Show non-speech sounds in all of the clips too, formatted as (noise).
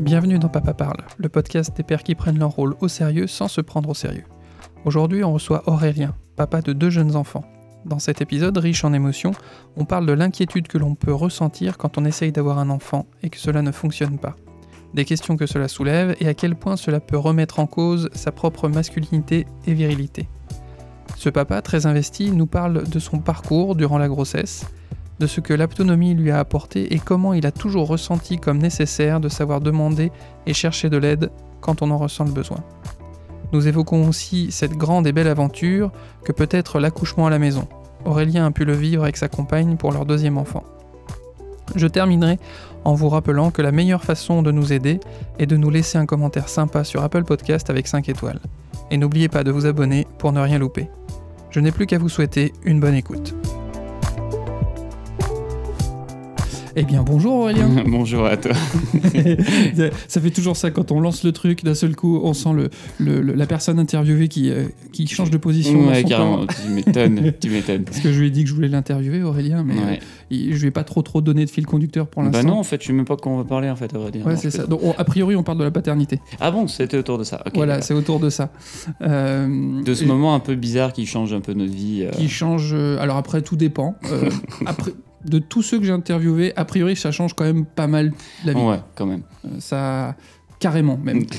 Bienvenue dans Papa Parle, le podcast des pères qui prennent leur rôle au sérieux sans se prendre au sérieux. Aujourd'hui, on reçoit Aurélien, papa de deux jeunes enfants. Dans cet épisode riche en émotions, on parle de l'inquiétude que l'on peut ressentir quand on essaye d'avoir un enfant et que cela ne fonctionne pas. Des questions que cela soulève et à quel point cela peut remettre en cause sa propre masculinité et virilité. Ce papa très investi nous parle de son parcours durant la grossesse, de ce que l'autonomie lui a apporté et comment il a toujours ressenti comme nécessaire de savoir demander et chercher de l'aide quand on en ressent le besoin. Nous évoquons aussi cette grande et belle aventure que peut être l'accouchement à la maison. Aurélien a pu le vivre avec sa compagne pour leur deuxième enfant. Je terminerai en vous rappelant que la meilleure façon de nous aider est de nous laisser un commentaire sympa sur Apple Podcast avec 5 étoiles. Et n'oubliez pas de vous abonner pour ne rien louper. Je n'ai plus qu'à vous souhaiter une bonne écoute. Eh bien, bonjour Aurélien. (laughs) Bonjour à toi. (laughs) ça fait toujours ça quand on lance le truc, d'un seul coup, on sent le, le- la personne interviewée qui, euh, qui change de position. Ouais, carrément, tu m'étonnes, tu (laughs) m'étonnes. Parce que je lui ai dit que je voulais l'interviewer, Aurélien, mais Ouais. euh, je lui ai pas trop trop donné de fil conducteur pour l'instant. Bah non, en fait, je sais même pas de quoi on va parler, en fait, à vrai dire. Ouais, c'est ça. Donc, on- a priori, on parle de la paternité. Ah bon, c'était autour de ça. voilà, d'accord. c'est autour de ça. Euh, De ce moment un peu bizarre qui change un peu notre vie. Qui change. alors après, tout dépend. Après, de tous ceux que j'ai interviewés, a priori, ça change quand même pas mal la vie. Ouais, quand même. Euh, ça carrément même. (laughs)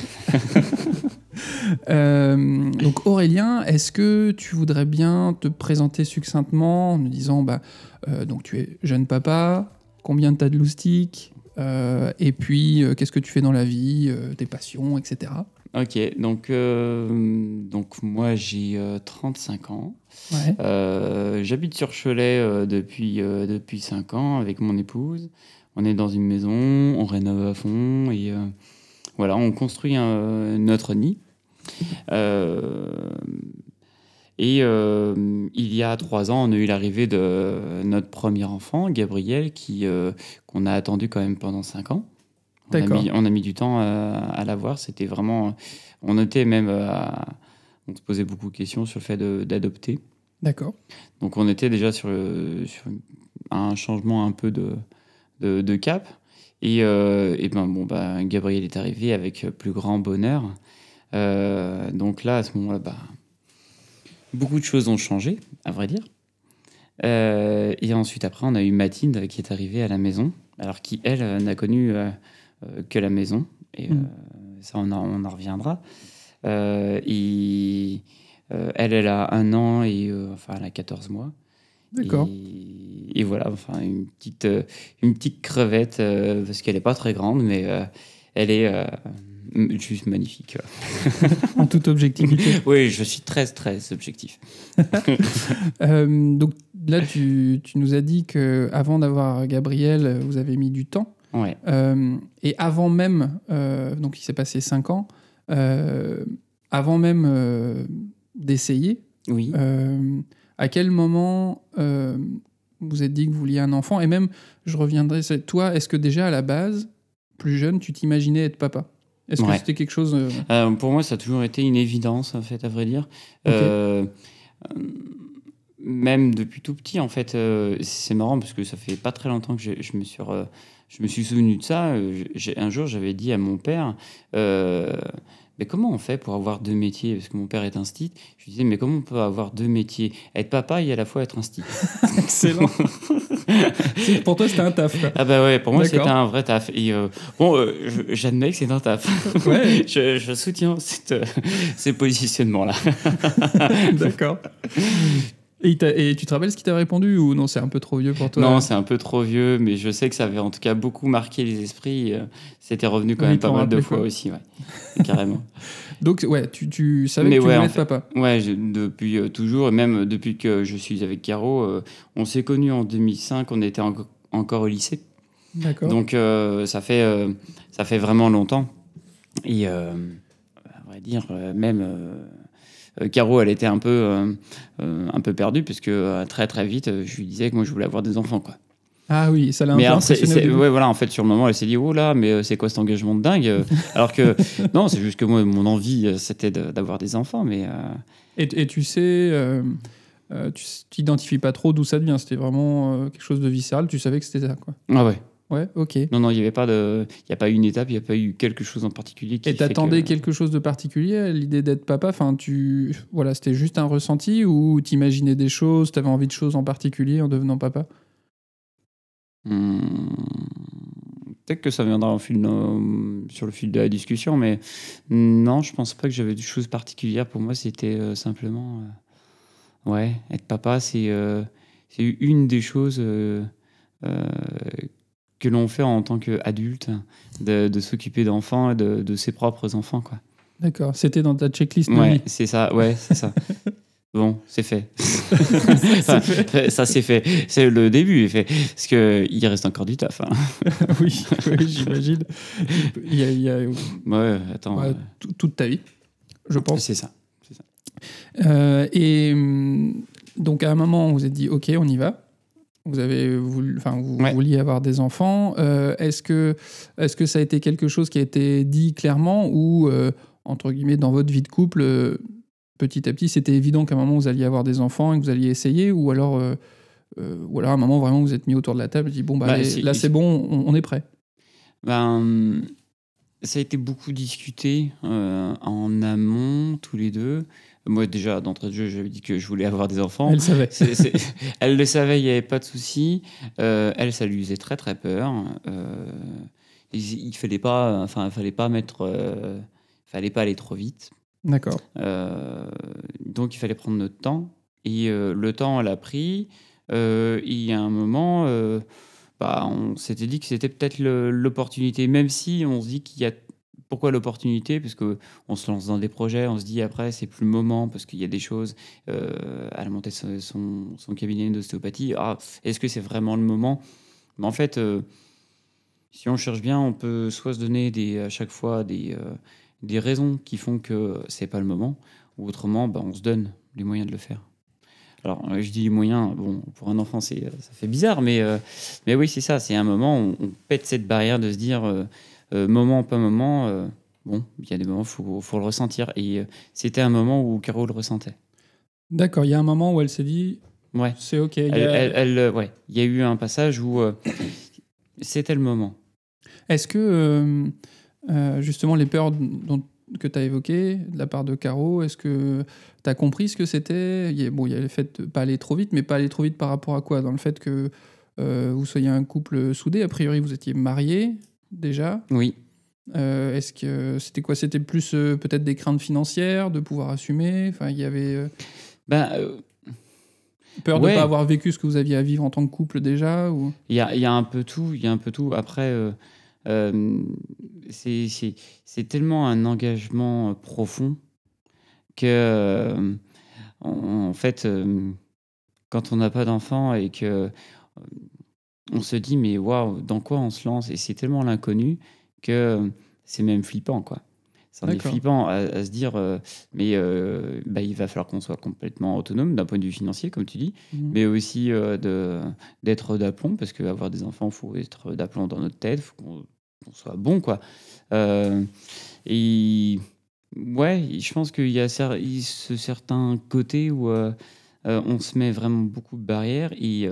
Euh, donc Aurélien, est-ce que tu voudrais bien te présenter succinctement en nous disant bah euh, donc tu es jeune papa, combien t'as de loustiques euh, et puis qu'est-ce que tu fais dans la vie, tes passions, etc. Ok, donc, euh, donc moi j'ai euh, 35 ans. Ouais. Euh, J'habite sur Cholet euh, depuis, depuis 5 ans avec mon épouse. On est dans une maison, on rénove à fond et voilà, on construit un- notre nid. Et il y a trois ans, on a eu l'arrivée de notre premier enfant, Gabriel, qu'on a attendu quand même pendant cinq ans. On a, mis, on a mis du temps à, à l'avoir. C'était vraiment, on était même, à- on se posait beaucoup de questions sur le fait d'adopter. D'accord. Donc on était déjà sur, sur un changement un peu de, de, de cap. Et, euh, et ben bon, bah, Gabriel est arrivé avec plus grand bonheur. Euh, donc là, à ce moment-là, bah, beaucoup de choses ont changé, à vrai dire. Euh, et ensuite, après, on a eu Mathilde qui est arrivée à la maison, alors qui, elle, euh, n'a connu euh, euh, que la maison. Et euh, Mm. ça, on en, on en reviendra. Euh, euh, elle, elle a un an et euh, enfin, elle a 14 mois. D'accord. Et, et voilà, enfin, une petite, euh, une petite crevette, euh, parce qu'elle n'est pas très grande, mais euh, elle est euh, juste magnifique. (laughs) En toute objectivité. (laughs) Oui, je suis très, très objectif. (laughs) Euh, donc là, tu, tu nous as dit que avant d'avoir Gabriel, vous avez mis du temps. Ouais. Euh, et avant même, euh, donc il s'est passé 5 ans, euh, avant même d'essayer, Oui. à quel moment vous êtes dit que vous vouliez un enfant? Et même, je reviendrai, c'est toi, est-ce que déjà à la base, plus jeune, tu t'imaginais être papa? Est-ce que c'était quelque chose... pour moi, ça a toujours été une évidence, en fait, à vrai dire. Même depuis tout petit, en fait, euh, c'est marrant parce que ça fait pas très longtemps que je, je me suis, re- je me suis souvenu de ça. Euh, un jour, j'avais dit à mon père, euh, mais comment on fait pour avoir deux métiers? Parce que mon père est un stit. Je lui disais, mais comment on peut avoir deux métiers? Être papa et à la fois être un stit. (laughs) Excellent (laughs) Pour toi, c'était un taf. quoi. Ah bah ouais, pour moi, c'était un vrai taf. Et euh, bon, euh, j'admets que c'est un taf. Ouais. (laughs) je, je soutiens cette, ces positionnements-là. D'accord. Et, tu te rappelles ce qu'il t'a répondu ou non, c'est un peu trop vieux pour toi Non, c'est un peu trop vieux, mais je sais que ça avait en tout cas beaucoup marqué les esprits. euh, C'était revenu quand Oui, même pas mal de fois aussi, ouais. (laughs) carrément. (laughs) Donc, ouais, tu, tu savais Mais que tu ouais, voulais en être fait- papa. Ouais, je- depuis euh, toujours, et même depuis que je suis avec Caro, euh, on s'est connus en 2005, on était en- encore au lycée. D'accord. Donc euh, ça, fait, ça fait vraiment longtemps. Et à vrai dire, même Caro, elle était un peu, euh, euh, un peu perdue, puisque euh, très très vite, euh, je lui disais que moi je voulais avoir des enfants. Quoi. Ah oui, ça l'a un Mais alors, c'est- c'est- ouais, voilà, en fait, sur le moment, elle s'est dit, oh là, mais euh, c'est quoi cet engagement de dingue Euh, (laughs) Alors que, non, c'est juste que moi, mon envie, euh, c'était de- d'avoir des enfants, mais euh, Et, et tu sais, euh, euh, tu t'identifies pas trop d'où ça devient. C'était vraiment euh, quelque chose de viscéral. Tu savais que c'était ça, quoi. ah ouais. Ouais, ok. Non, non, il n'y avait pas de, il y a pas eu une étape, il n'y a pas eu quelque chose en particulier. Qui Et t'attendais que- quelque chose de particulier à l'idée d'être papa? Enfin, tu, voilà, c'était juste un ressenti ou t'imaginais des choses, t'avais envie de choses en particulier en devenant papa? Hmm, Peut-être que ça viendra fil sur le fil de la discussion, mais non, je pense pas que j'avais des choses particulières. Pour moi, c'était euh, simplement, euh, ouais, être papa, c'est euh, c'est une des choses euh, que l'on fait en tant qu'adulte, de, de s'occuper d'enfants et de, de ses propres enfants, quoi. D'accord. C'était dans ta checklist Ouais, c'est ça, ouais, c'est ça. (laughs) Bon, c'est fait. (laughs) Ça, c'est fait. C'est le début, est fait. Parce qu'il reste encore du taf. hein. (laughs) oui, oui, j'imagine. Il y a, il y a- Ouais, attends. ouais, euh, tout- toute ta vie, je pense. c'est ça. Euh, et hum, donc à un moment, on vous êtes dit, ok, on y va. Vous avez voulu, enfin, vous Ouais. vouliez avoir des enfants. Euh, est-ce que, est-ce que ça a été quelque chose qui a été dit clairement ou euh, entre guillemets dans votre vie de couple, euh, petit à petit, c'était évident qu'à un moment vous alliez avoir des enfants et que vous alliez essayer, ou alors, ou alors à un moment vraiment vous êtes mis autour de la table et dit bon bah, Bah, allez, si- là c'est bon, on, on est prêt. Ben, ça a été beaucoup discuté en amont, tous les deux. Moi, déjà, d'entrée de jeu, j'avais dit que je voulais avoir des enfants. Elle savait. (laughs) Elle le savait, il n'y avait pas de souci. Euh, elle, ça lui faisait très très peur. Euh, il, il fallait pas, enfin, il fallait pas mettre, euh, fallait pas aller trop vite. D'accord. Donc il fallait prendre notre temps. Et le temps, elle a pris. Et il y a un moment, bah, on s'était dit que c'était peut-être le- l'opportunité, même si on se dit qu'il y a. Pourquoi l'opportunité? Parce qu'on se lance dans des projets, on se dit après, c'est plus le moment, parce qu'il y a des choses. Euh, elle a monté son, cabinet d'ostéopathie. Ah, Est-ce que c'est vraiment le moment? Mais en fait, euh, si on cherche bien, on peut soit se donner à chaque fois des, euh, des raisons qui font que c'est pas le moment, ou autrement, bah, on se donne les moyens de le faire. Alors, euh, je dis les moyens, bon, pour un enfant, ça fait bizarre, mais, mais oui, c'est ça, c'est un moment où on pète cette barrière de se dire, moment, pas moment, euh, bon, il y a des moments, il faut, faut le ressentir. Et euh, c'était un moment où Caro le ressentait. D'accord. Il y a un moment où elle s'est dit Ouais. c'est ok. il y Elle, a- elle- elle, euh, ouais. Il y a eu un passage où euh, c'était le moment. Est-ce que, euh, euh, justement, les peurs dont, que tu as évoquées de la part de Caro, est-ce que tu as compris ce que c'était? Il y, a, bon, il y a le fait de pas aller trop vite, mais pas aller trop vite par rapport à quoi? Dans le fait que euh, vous soyez un couple soudé, a priori vous étiez mariés déjà. Oui. Euh, est-ce que c'était quoi? C'était plus euh, peut-être des craintes financières, de pouvoir assumer? Enfin, il y avait euh, Ben, peur de ne pas avoir vécu ce que vous aviez à vivre en tant que couple déjà ou... Il y a, il y a un peu tout, il y a un peu tout. Après, c'est tellement un engagement profond que, en, en fait, quand on n'a pas d'enfant et que on se dit, mais waouh, dans quoi on se lance? Et c'est tellement l'inconnu que c'est même flippant, quoi. C'est flippant à, à se dire, euh, mais euh, bah, il va falloir qu'on soit complètement autonome d'un point de vue financier, comme tu dis Mhm. mais aussi euh, de d'être d'aplomb parce qu'avoir des enfants faut être d'aplomb dans notre tête faut qu'on soit bon quoi et ouais je pense qu'il y a il- ce certain côté où on se met vraiment beaucoup de barrières et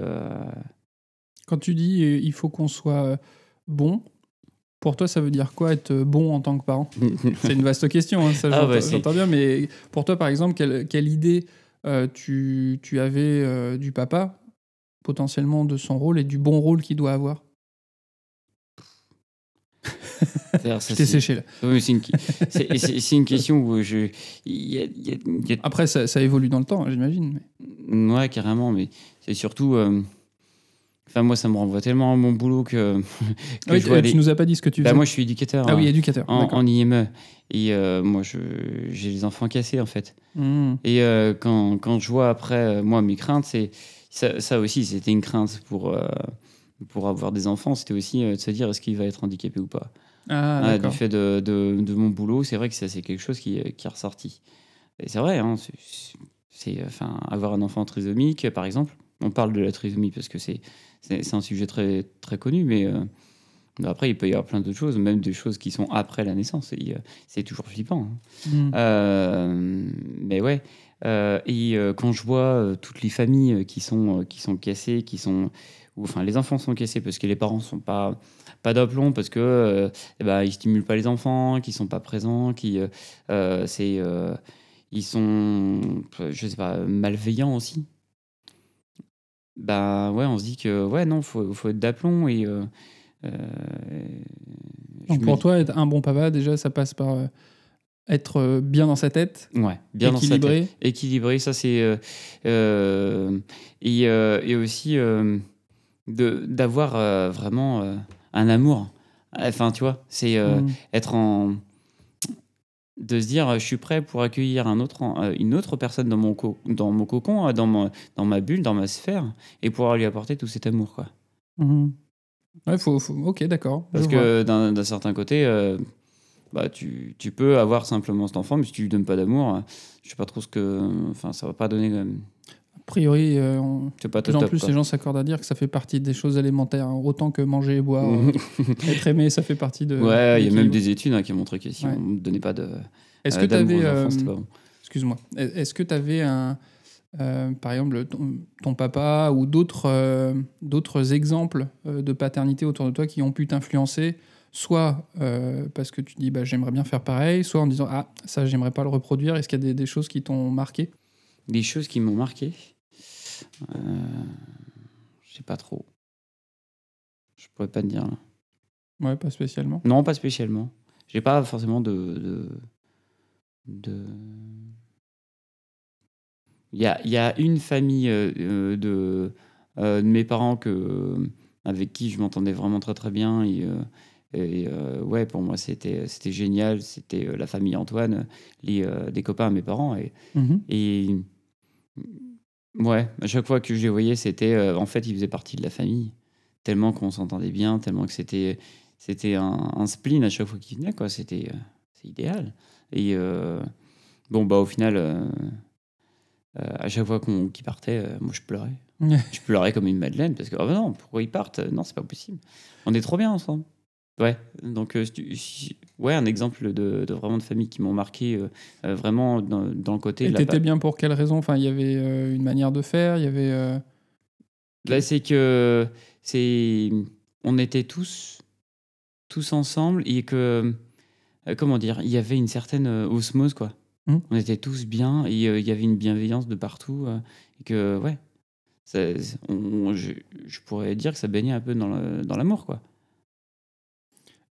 Quand tu dis euh, il faut qu'on soit euh, bon, pour toi, ça veut dire quoi être euh, bon en tant que parent? (laughs) C'est une vaste question, hein, ça Ah j'entends j'entends bien, mais pour toi, par exemple, quelle, quelle idée euh, tu, tu avais euh, du papa, potentiellement de son rôle et du bon rôle qu'il doit avoir? Je t'ai séché là. oui, c'est une, question où je il y a- il y a- il y a Après, ça, ça évolue dans le temps, j'imagine. mais- Ouais, carrément, mais c'est surtout. euh, Enfin, moi, ça me renvoie tellement à mon boulot que. (laughs) que oui, je vois tu les- nous as pas dit ce que tu Bah, faisais. moi, je suis éducateur ah oui, hein, éducateur. en, en IME. Et euh, moi, j'ai les enfants cassés, en fait. Mmh. Et euh, quand, quand je vois après, euh, moi, mes craintes, c'est. Ça, ça aussi, c'était une crainte pour, euh, pour avoir des enfants. C'était aussi euh, de se dire est-ce qu'il va être handicapé ou pas? Ah, Ah, du fait de, de, de mon boulot, c'est vrai que ça, c'est quelque chose qui, qui est ressorti. Et c'est vrai, hein, c'est enfin avoir un enfant trisomique, par exemple. On parle de la trisomie parce que c'est c'est un sujet très très connu, mais euh, après il peut y avoir plein d'autres choses, même des choses qui sont après la naissance. euh, C'est toujours flippant. hein. Mmh. Euh, mais ouais. Euh, et quand je vois toutes les familles qui sont, qui sont cassées, qui sont, ou enfin les enfants sont cassés parce que les parents sont pas pas d'aplomb parce que eh ben, ils stimulent pas les enfants, qu'ils sont pas présents, qui c'est ils sont je sais pas malveillants aussi. Bah ouais, on se dit que ouais non, faut faut être d'aplomb et donc pour toi, être un bon papa, déjà, ça passe par euh, être euh, bien dans sa tête. Ouais, bien équilibré. dans sa tête. Équilibré, ça c'est. Euh, et, et, aussi d'avoir vraiment un amour. Enfin, tu vois, c'est mmh. être en. De se dire, je suis prêt pour accueillir un autre, une autre personne dans mon, dans mon cocon, dans, mon, dans ma bulle, dans ma sphère, et pouvoir lui apporter tout cet amour. Quoi. Mmh. Ouais, faut, ok, d'accord. Parce que d'un certain côté, euh, bah, tu, tu, peux avoir simplement cet enfant, mais si tu lui donnes pas d'amour, euh, je sais pas trop ce que. Enfin, ça va pas donner. Euh, a priori, en plus, les gens s'accordent à dire que ça fait partie des choses élémentaires, hein. autant que manger et boire. (laughs) être aimé, ça fait partie de. Ouais, il y a même des études hein, qui montrent que si on ne donnait pas de. Est-ce que tu avais. Excuse-moi. Est-ce que tu avais un euh, par exemple, ton, papa ou d'autres euh, d'autres exemples euh, de paternité autour de toi qui ont pu t'influencer, soit parce que tu dis bah, j'aimerais bien faire pareil, soit en disant ah ça j'aimerais pas le reproduire. Est-ce qu'il y a des, choses qui t'ont marqué? Des choses qui m'ont marqué? Je sais pas trop. Je pourrais pas te dire là. Ouais, pas spécialement. Non, pas spécialement. J'ai pas forcément de, de, de il y a, y a, une famille euh, euh, de, euh, de, mes parents que, avec qui je m'entendais vraiment très très bien. Et, et ouais, pour moi, c'était, c'était génial. C'était la famille Antoine, les, des copains à mes parents. Et, mhm. et ouais, à chaque fois que je les voyais, c'était en fait, ils faisaient partie de la famille. Tellement qu'on s'entendait bien, tellement que c'était, c'était un, un, spleen à chaque fois qu'ils venaient. Quoi. C'était, c'est idéal. Et bon, bah, au final euh, à chaque fois qu'on qu'ils partait, euh, moi je pleurais. (laughs) je pleurais comme une madeleine parce que oh non, pourquoi ils partent? Non, c'est pas possible. On est trop bien ensemble. Ouais, donc euh, ouais, un exemple de, vraiment de famille qui m'ont marqué vraiment dans, le côté. Et t'étais bien pour quelle raison? Enfin, il y avait une manière de faire, il y avait. Bah, c'est que c'est on était tous tous ensemble et que comment dire, il y avait une certaine osmose quoi. Mmh. On était tous bien et euh, il y avait une bienveillance de partout. Euh, et que, ouais, je, pourrais dire que ça baignait un peu dans l'amour, quoi.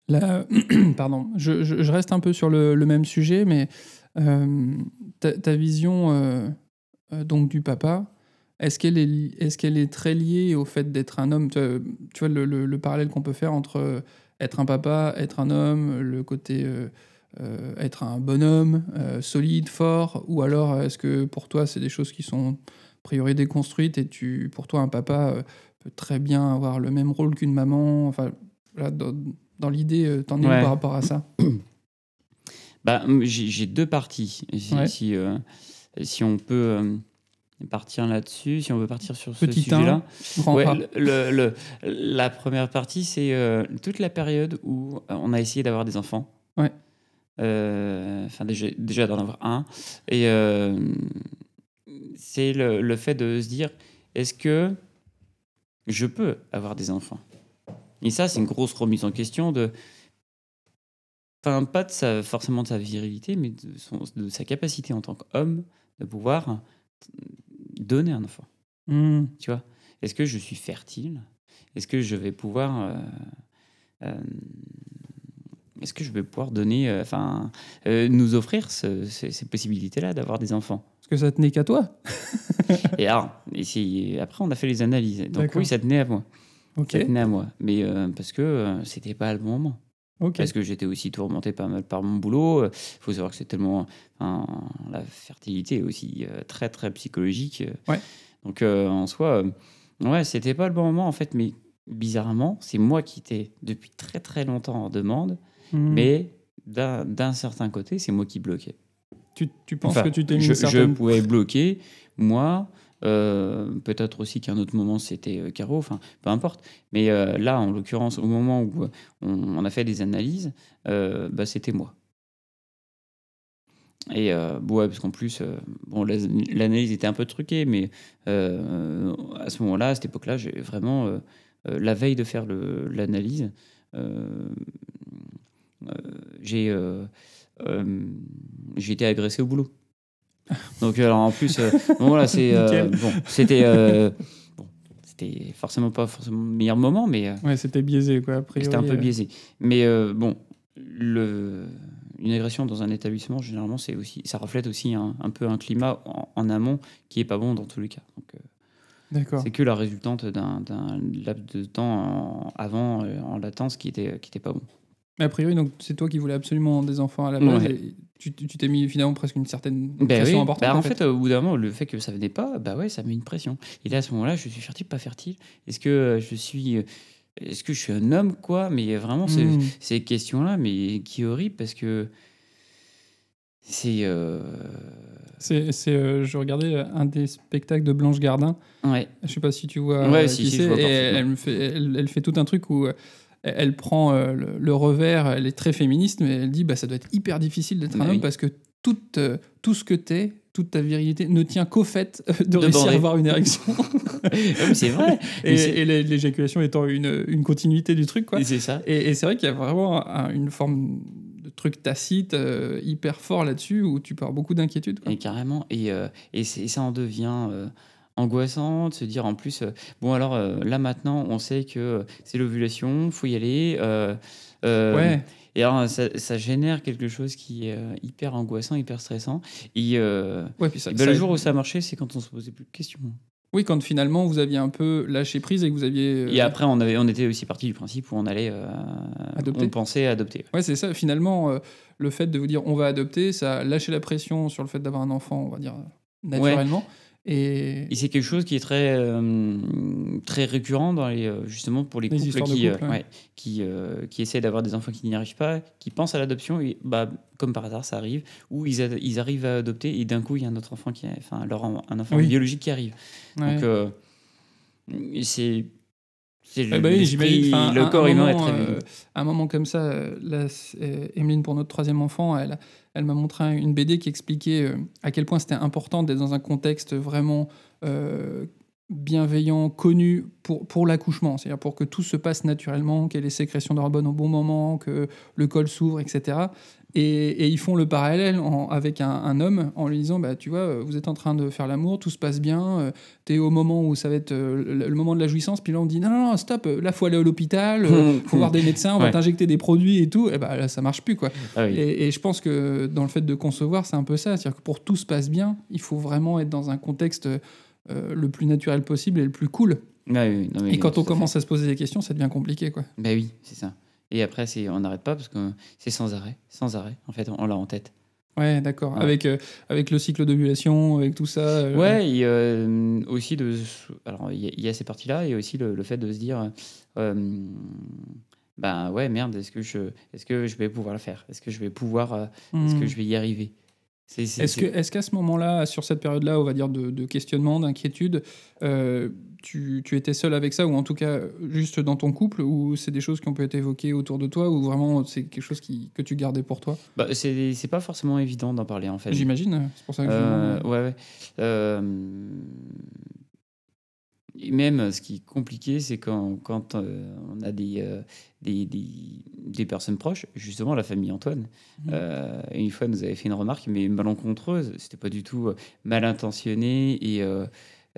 (clears throat) pardon, je, reste un peu sur le, même sujet, mais euh, ta, vision donc du papa, est-ce qu'elle est, très liée au fait d'être un homme? Tu vois, le, le parallèle qu'on peut faire entre être un papa, être un homme, le côté euh, être un bonhomme euh, solide, fort, ou alors euh, est-ce que pour toi c'est des choses qui sont a priori déconstruites et tu, pour toi un papa peut très bien avoir le même rôle qu'une maman? L'idée, t'en es où par rapport à ça (clears throat) bah, J'ai deux parties. Si, si, on peut partir là-dessus, si on veut partir sur ce sujet-là. le, la première partie, c'est toute la période où on a essayé d'avoir des enfants. Ouais. Euh, enfin, déjà, déjà d'en avoir un. Et euh, c'est le, le, fait de se dire est-ce que je peux avoir des enfants? Et ça, c'est une grosse remise en question de. Enfin, pas de sa, forcément de sa virilité, mais de, son, de sa capacité en tant qu'homme de pouvoir donner un enfant. Mmh. Tu vois? Est-ce que je suis fertile? Est-ce que je vais pouvoir euh, est-ce que je vais pouvoir donner, euh, enfin, euh, nous offrir ces, possibilités-là d'avoir des enfants? Est-ce que ça tenait qu'à toi? (laughs) Et alors, après, on a fait les analyses. Donc oui, ça tenait à moi. Ça tenait à moi. Mais euh, parce que c'était pas le bon moment. Parce que j'étais aussi tourmenté pas mal par mon boulot. Il faut savoir que c'est tellement. la fertilité est aussi très, très psychologique. Ouais. Donc, en soi, ouais, c'était pas le bon moment, en fait. Mais bizarrement, c'est moi qui étais depuis très, très longtemps en demande. Hmm. Mais d'un certain côté, c'est moi qui bloquais. Tu, tu penses que tu t'es mis je, certaine... je pouvais bloquer, moi. Euh, peut-être aussi qu'à un autre moment c'était euh, Caro, enfin peu importe. Mais euh, là, en l'occurrence, au moment où on, a fait des analyses, bah, c'était moi. Et bon, ouais, parce qu'en plus, bon, la- l'analyse était un peu truquée, mais à ce moment-là, à cette époque-là, j'ai vraiment, la veille de faire l'analyse, j'ai j'ai été agressé au boulot. Donc, alors en plus, euh, bon, voilà, c'est. euh, bon, c'était. euh, bon, c'était forcément pas forcément le meilleur moment, mais. euh, Ouais, c'était biaisé, quoi. a priori, c'était un peu euh. biaisé. Mais euh, bon, le, une agression dans un établissement, généralement, c'est aussi, ça reflète aussi un, un peu un climat en, en amont qui est pas bon dans tous les cas. Donc, euh, D'accord. c'est que la résultante d'un d'un laps de temps en- avant, euh, en latence, qui était, qui était pas bon. Mais A priori, donc c'est toi qui voulais absolument des enfants à la base. Ouais. et tu t'es mis finalement presque une certaine Ben pression oui, importante. bah, en en fait. fait, au bout d'un moment, le fait que ça venait pas, bah ouais, ça met une pression. Et là, à ce moment-là, je suis fertile, pas fertile? Est-ce que euh, je suis, euh, est-ce que je suis un homme, quoi? Mais vraiment, c'est Hmm. ces questions-là, mais qui est horrible parce que c'est, euh, C'est, euh, je regardais un des spectacles de Blanche Gardin. ouais, Je sais pas si tu vois. Ouais, si, si, c'est, je vois et parfaitement. elle, me fait, elle, elle fait tout un truc où elle prend euh, le, le revers. Elle est très féministe, mais elle dit bah ça doit être hyper difficile d'être un homme oui. parce que tout, euh, tout ce que t'es, toute ta virilité ne tient qu'au fait euh, de, De réussir à avoir une érection. (laughs) Mais c'est vrai. et, l'éjaculation étant une, une continuité du truc, quoi. C'est ça. Et, et c'est vrai qu'il y a vraiment un- une forme de truc tacite euh, hyper fort là-dessus où tu avoir beaucoup d'inquiétude. Et carrément. Et, euh, et, ça en devient angoissant de se dire en plus, euh, bon alors euh, là maintenant, on sait que euh, c'est l'ovulation, faut y aller. Ouais, Et alors ça, ça génère quelque chose qui est hyper angoissant, hyper stressant. Et, ouais, puis ça, et ben, ça- le jour où ça a marché, c'est quand on se posait plus de questions. Oui, quand finalement vous aviez un peu lâché prise et que vous aviez. Et après, on, avait, on était aussi parti du principe où on allait. euh, Adopter. on pensait adopter. Ouais, c'est ça. Finalement, euh, le fait de vous dire on va adopter, ça a lâché la pression sur le fait d'avoir un enfant, on va dire, naturellement. Et. Et c'est quelque chose qui est très, euh, très récurrent dans les, euh, justement pour les Les couples, qui, couple, euh, ouais. qui, euh, qui essaient d'avoir des enfants qui n'y arrivent pas, qui pensent à l'adoption et bah, comme par hasard ça arrive, ou ils, ils arrivent à adopter et d'un coup il y a un autre enfant qui, enfin leur un enfant Oui. biologique qui arrive. Ouais. Donc c'est Eh ben oui, j'imagine. Enfin, le un- corps un humain est moment, très euh, un moment comme ça, euh, là, euh, Emeline, pour notre troisième enfant, elle, elle m'a montré un- une BD qui expliquait euh, à quel point c'était important d'être dans un contexte vraiment euh, bienveillant, connu pour, pour l'accouchement. C'est-à-dire pour que tout se passe naturellement, qu'il y ait les sécrétions d'hormones au bon moment, que le col s'ouvre, etc. Et, et ils font le parallèle en- avec un, un homme en lui disant bah, Tu vois, euh, vous êtes en train de faire l'amour, tout se passe bien, euh, t'es au moment où ça va être euh, le, le moment de la jouissance, puis là on dit Non, non, non, stop, euh, là faut aller à l'hôpital, euh, (laughs) faut voir des médecins, on va t'injecter des produits et tout. Et bah là ça marche plus, quoi. Ah oui. Et, et je pense que dans le fait de concevoir, c'est un peu ça. C'est-à-dire que pour tout se passe bien, il faut vraiment être dans un contexte le plus naturel possible et le plus cool. Ah oui, non, mais Et quand on fait. commence à se poser des questions, ça devient compliqué, quoi. Ben oui, c'est ça. Et après, on n'arrête pas parce que c'est sans arrêt, sans arrêt. En fait, on l'a en tête. Ouais, d'accord. Ouais. Avec, euh, avec le cycle d'ovulation, avec tout ça. euh, Ouais, et euh, aussi de. Alors, il y, a- il y a ces parties-là, et aussi le, le fait de se dire. ben ouais, merde, est-ce que, je, est-ce que je vais pouvoir le faire? Est-ce que je vais pouvoir. Est-ce que je vais y arriver? Est-ce qu'à ce moment-là, sur cette période-là, on va dire de, de questionnement, d'inquiétude, tu, tu étais seul avec ça, ou en tout cas juste dans ton couple, ou c'est des choses qui ont pu être évoquées autour de toi, ou vraiment c'est quelque chose qui, que tu gardais pour toi? Bah, c'est, c'est pas forcément évident d'en parler, en fait. J'imagine, c'est pour ça que je Euh, ouais, ouais. Euh, et même, ce qui est compliqué, c'est quand, quand euh, on a des, euh, des, des, des personnes proches, justement la famille Antoine. Euh, une fois, nous avait fait une remarque, mais malencontreuse. C'était pas du tout mal intentionné. Et,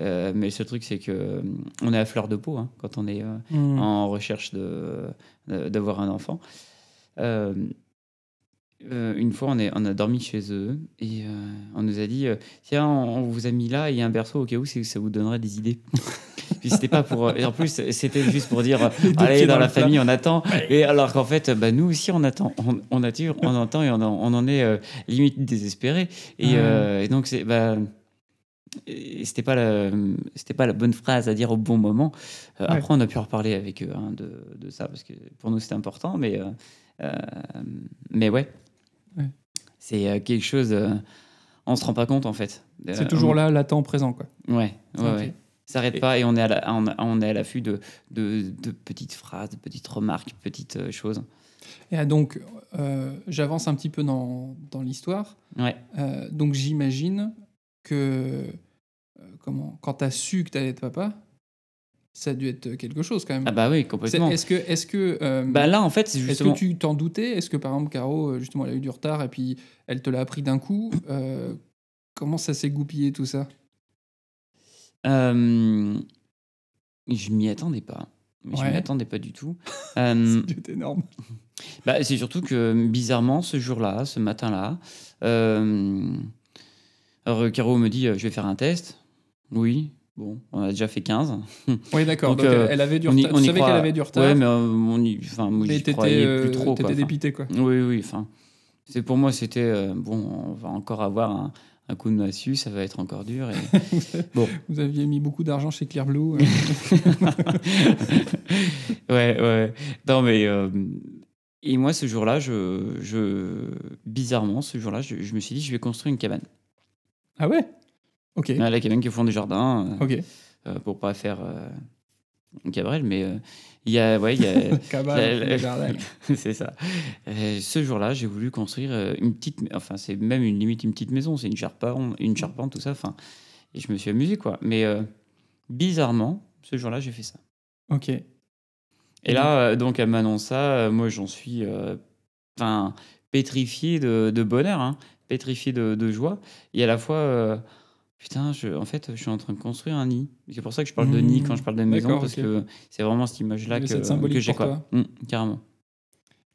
euh, mais le seul truc, c'est que euh, on est à fleur de peau hein, quand on est euh, Hmm. en recherche de, de- d'avoir un enfant. Euh, une fois, on, est, on a dormi chez eux et on nous a dit Tiens, on, on vous a mis là, il y a un berceau au cas où ça vous donnerait des idées. (laughs) Puis c'était pas pour. et en plus, c'était juste pour dire (laughs) Allez, dans, dans la famille, on attend. Et alors qu'en fait, bah, nous aussi, on attend. On, on attire, on entend et on en, on en est limite désespéré. Et donc, c'est. Bah, et c'était pas la c'était pas la bonne phrase à dire au bon moment Euh, Ouais. après on a pu en reparler avec eux hein, de, de ça parce que pour nous c'était important mais euh, euh, mais ouais, Ouais. c'est quelque chose euh, on se rend pas compte en fait C'est toujours on- là, latent, présent, quoi. ouais ouais, s'arrête Et- pas et on est à la- on, est à l'affût de, de, de petites phrases, de petites remarques, petites choses. Et ah, donc, j'avance un petit peu dans, dans l'histoire. Ouais. Donc, j'imagine que euh, comment, quand tu as su que tu allais être papa, ça a dû être quelque chose quand même. Ah bah oui, complètement. Est-ce que, est-ce que, euh, Bah là, en fait, c'est est-ce justement. que tu t'en doutais? Est-ce que par exemple, Caro, euh, justement, elle a eu du retard et puis elle te l'a appris d'un coup Euh, Comment ça s'est goupillé tout ça? Euh, je m'y attendais pas. Je Ouais. m'y attendais pas du tout. (laughs) Euh, C'est énorme. Bah, c'est surtout que bizarrement, ce jour-là, ce matin-là, euh... alors Caro me dit euh, Je vais faire un test. Oui, bon, on a déjà fait 15. (laughs) Oui, d'accord. Donc, Donc, euh, elle avait du on y- retard. on y croit- qu'elle avait du retard. Ouais, mais euh, on y... enfin, moi, j'y croyais euh, plus trop. t'étais dépité, quoi. oui, oui. Enfin, c'est pour moi, c'était euh, bon, on va encore avoir un, un coup de massue, ça va être encore dur. Et... (laughs) Bon. Vous aviez mis beaucoup d'argent chez Clear Blue. euh. (laughs) ouais, ouais. Non, mais. euh, Et moi, ce jour-là, je, je... bizarrement, ce jour-là, je, je me suis dit, je vais construire une cabane. Ah ouais? Ok. Ah, La cabane qui est au fond du jardin, euh, Ok. euh, pour pas faire euh, une cabrelle, mais euh, il y a. Ouais, il y a. (laughs) Jardin. (laughs) c'est ça. Euh, ce jour-là, j'ai voulu construire euh, une petite. Enfin, c'est même une limite une petite maison. C'est une charpente, une charpente, tout ça. Enfin, et je me suis amusé, quoi. Mais euh, bizarrement, ce jour-là, j'ai fait ça. Ok. Et là, euh, donc, elle m'annonce ça. euh, moi, j'en suis euh, enfin, pétrifié de, de bonheur, hein, pétrifié de, de joie. Et à la fois, euh, putain, je, en fait, je suis en train de construire un nid. C'est pour ça que je parle de nid Mmh, quand je parle de maison, parce que c'est vraiment cette image-là Il y que, j'ai. Quoi. Mmh, carrément.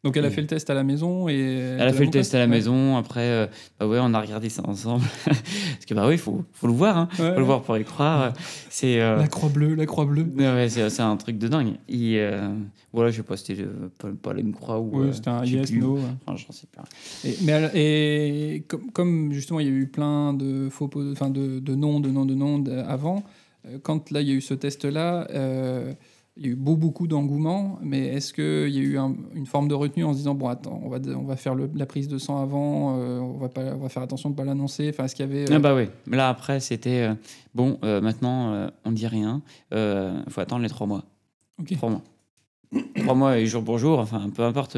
Donc elle a fait le test à la maison et Elle a fait le test à la maison. Après, euh, bah ouais, on a regardé ça ensemble. (laughs) parce que, bah oui, il faut, faut le voir. Hein. Ouais, faut le voir pour y croire. C'est. euh, La croix bleue, la croix bleue. Ouais, c'est un truc de dingue. Et euh, voilà, je sais pas, c'était pas, pas une croix ou. C'était un yes, plus. no. Enfin, j'en sais pas. Et, mais et comme, comme justement il y a eu plein de faux, enfin de, de noms, de noms, de noms avant, quand là il y a eu ce test-là, euh, il y a eu beau, beaucoup d'engouement, mais est-ce qu'il y a eu un- une forme de retenue en se disant bon attends, on va, on va faire le- la prise de sang avant, euh, on, va pas, on va faire attention de ne pas l'annoncer, enfin est-ce qu'il y avait... euh, Ah bah oui. Là, après, c'était. euh, bon, euh, maintenant, on dit rien. Il faut attendre les trois mois. Trois mois. trois mois et jour pour jour, enfin, peu importe.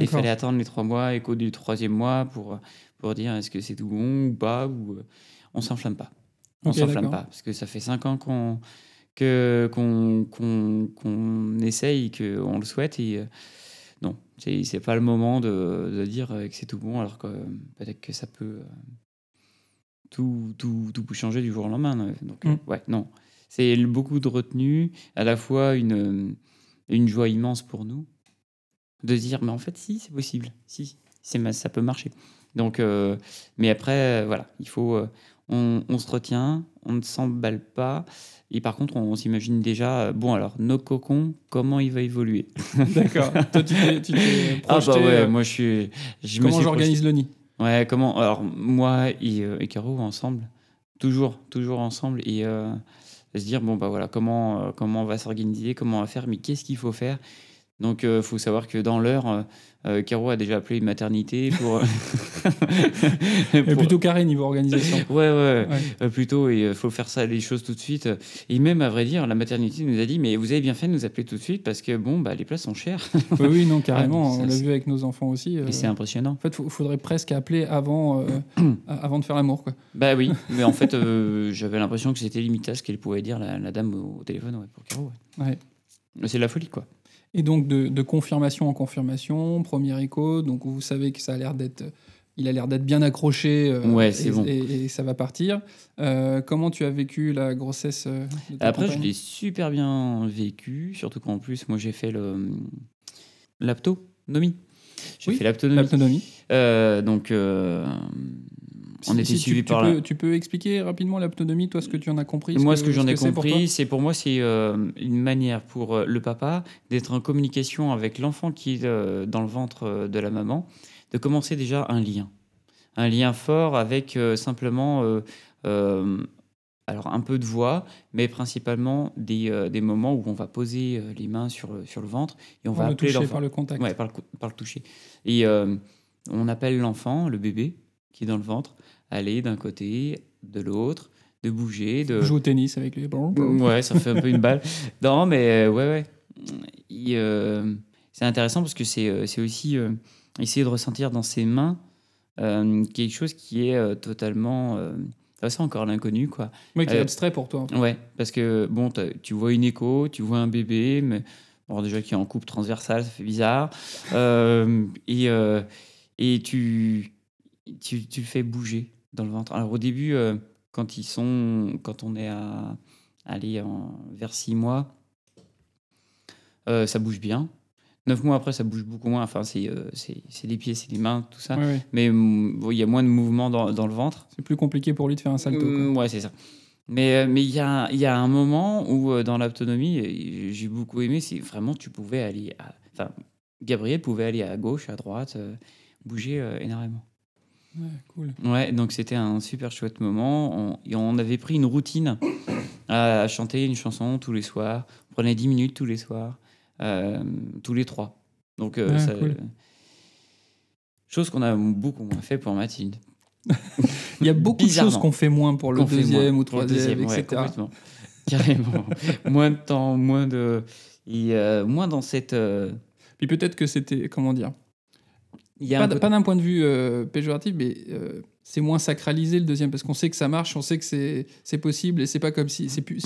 Il fallait attendre les trois mois qu'au du troisième mois pour, pour dire est-ce que c'est tout bon ou pas. Ou, on s'enflamme pas. On Ok, s'enflamme pas. Parce que ça fait cinq ans qu'on que qu'on essaye, qu'on le souhaite. Et euh, non, c'est pas le moment de, de dire euh, que c'est tout bon, alors que euh, peut-être que ça peut. tout, tout, tout peut changer du jour au lendemain. euh, Donc, Mm. ouais, non. C'est beaucoup de retenue, à la fois une, une joie immense pour nous, de dire, mais en fait, si, c'est possible. Si, ça peut marcher. Donc, euh, mais après, voilà, il faut. euh, on, on se retient, on ne s'emballe pas. Et par contre, on, s'imagine déjà, euh, bon, alors, nos cocons, comment il va évoluer? (laughs) D'accord. Toi tu t'es Ah, bah ouais, euh, moi, je suis. Je comment j'organise le nid? Ouais, comment Alors, moi et, euh, et Caro, ensemble, toujours, toujours ensemble, et euh, se dire, bon, bah voilà, comment, comment on va s'organiser, comment on va faire, mais qu'est-ce qu'il faut faire? Donc, il faut savoir que dans l'heure, euh, euh, Caro a déjà appelé une maternité pour. Mais (laughs) pour- Plutôt carré niveau organisation. (laughs) Ouais, ouais, Ouais. euh, plutôt, il faut faire ça, les choses tout de suite. Et même, à vrai dire, la maternité nous a dit, mais vous avez bien fait de nous appeler tout de suite parce que, bon, bah, les places sont chères. oui, oui, non, (laughs) carrément. Ah, on l'a vu avec nos enfants aussi. euh, Et c'est impressionnant. En fait, il faudrait presque appeler avant, euh, (clears throat) avant de faire l'amour. Quoi. Bah oui, mais en fait, euh, j'avais l'impression que c'était limite à ce qu'elle pouvait dire, la, la dame au, téléphone, ouais, pour Caro. ouais. Ouais. C'est de la folie, quoi. Et donc, de, de confirmation en confirmation, premier écho, donc vous savez que ça a l'air d'être. Il a l'air d'être bien accroché euh, Ouais, c'est et, bon. et, et ça va partir. Euh, comment tu as vécu la grossesse euh, de ta Après, je l'ai super bien vécu, surtout qu'en plus, moi, j'ai fait le l'aptonomie. J'ai Oui, fait l'aptonomie. Euh, donc, on Si- était si suivis tu, par peux, tu peux expliquer rapidement l'autonomie, toi, ce que tu en as compris Moi, ce que j'en ai compris, c'est pour moi, c'est euh, une manière pour euh, le papa d'être en communication avec l'enfant qui est euh, dans le ventre de la maman, de commencer déjà un lien. Un lien fort avec euh, simplement alors un peu de voix, mais principalement des, des moments où on va poser les mains sur, le- sur le ventre et on va le appeler toucher, par le contact. Ouais, par le, par le toucher. Et on appelle l'enfant, le bébé, qui est dans le ventre, aller d'un côté, de l'autre, de bouger. De... Joue au tennis avec les ballons. Ouais, ça fait un peu une balle. (laughs) Non, mais euh, ouais, ouais. Euh, c'est intéressant parce que c'est, euh, aussi euh, essayer de ressentir dans ses mains euh, quelque chose qui est totalement. Ça, c'est encore l'inconnu, quoi. Oui, qui est abstrait pour toi. Ouais, parce que bon, tu vois une écho, tu vois un bébé, mais bon, déjà qui est en coupe transversale, ça fait bizarre. Et et tu, tu, tu le fais bouger dans le ventre. Alors au début, euh, quand ils sont, quand on est à aller vers 6 mois, euh, ça bouge bien. 9 mois après, ça bouge beaucoup moins. Enfin, c'est euh, les pieds, c'est les mains, tout ça. Ouais, ouais. Mais mm, bon, il y a moins de mouvement dans, dans le ventre. C'est plus compliqué pour lui de faire un salto. quoi. Mm, ouais, c'est ça. Mais euh, mais il y a, y a un moment où, dans l'autonomie, j'ai beaucoup aimé, c'est vraiment tu pouvais aller. À, enfin, Gabriel pouvait aller à gauche, à droite, bouger énormément. Ouais, cool. Ouais, donc c'était un super chouette moment. On, et on avait pris une routine à, à chanter une chanson tous les soirs. On prenait 10 minutes tous les soirs, euh, tous les trois. Donc, euh, Ouais, ça- cool. chose qu'on a beaucoup moins fait pour Mathilde. (laughs) Il y a beaucoup de choses qu'on fait moins pour le deuxième moins ou troisième, deuxième, ouais, etc. complètement. Carrément. (laughs) moins de temps, moins de. Et euh, moins dans cette. euh, Puis peut-être que c'était, comment dire, y a pas, d'un point de vue euh, péjoratif, mais euh, c'est moins sacralisé le deuxième parce qu'on sait que ça marche, on sait que c'est possible et c'est pas comme si c'est plus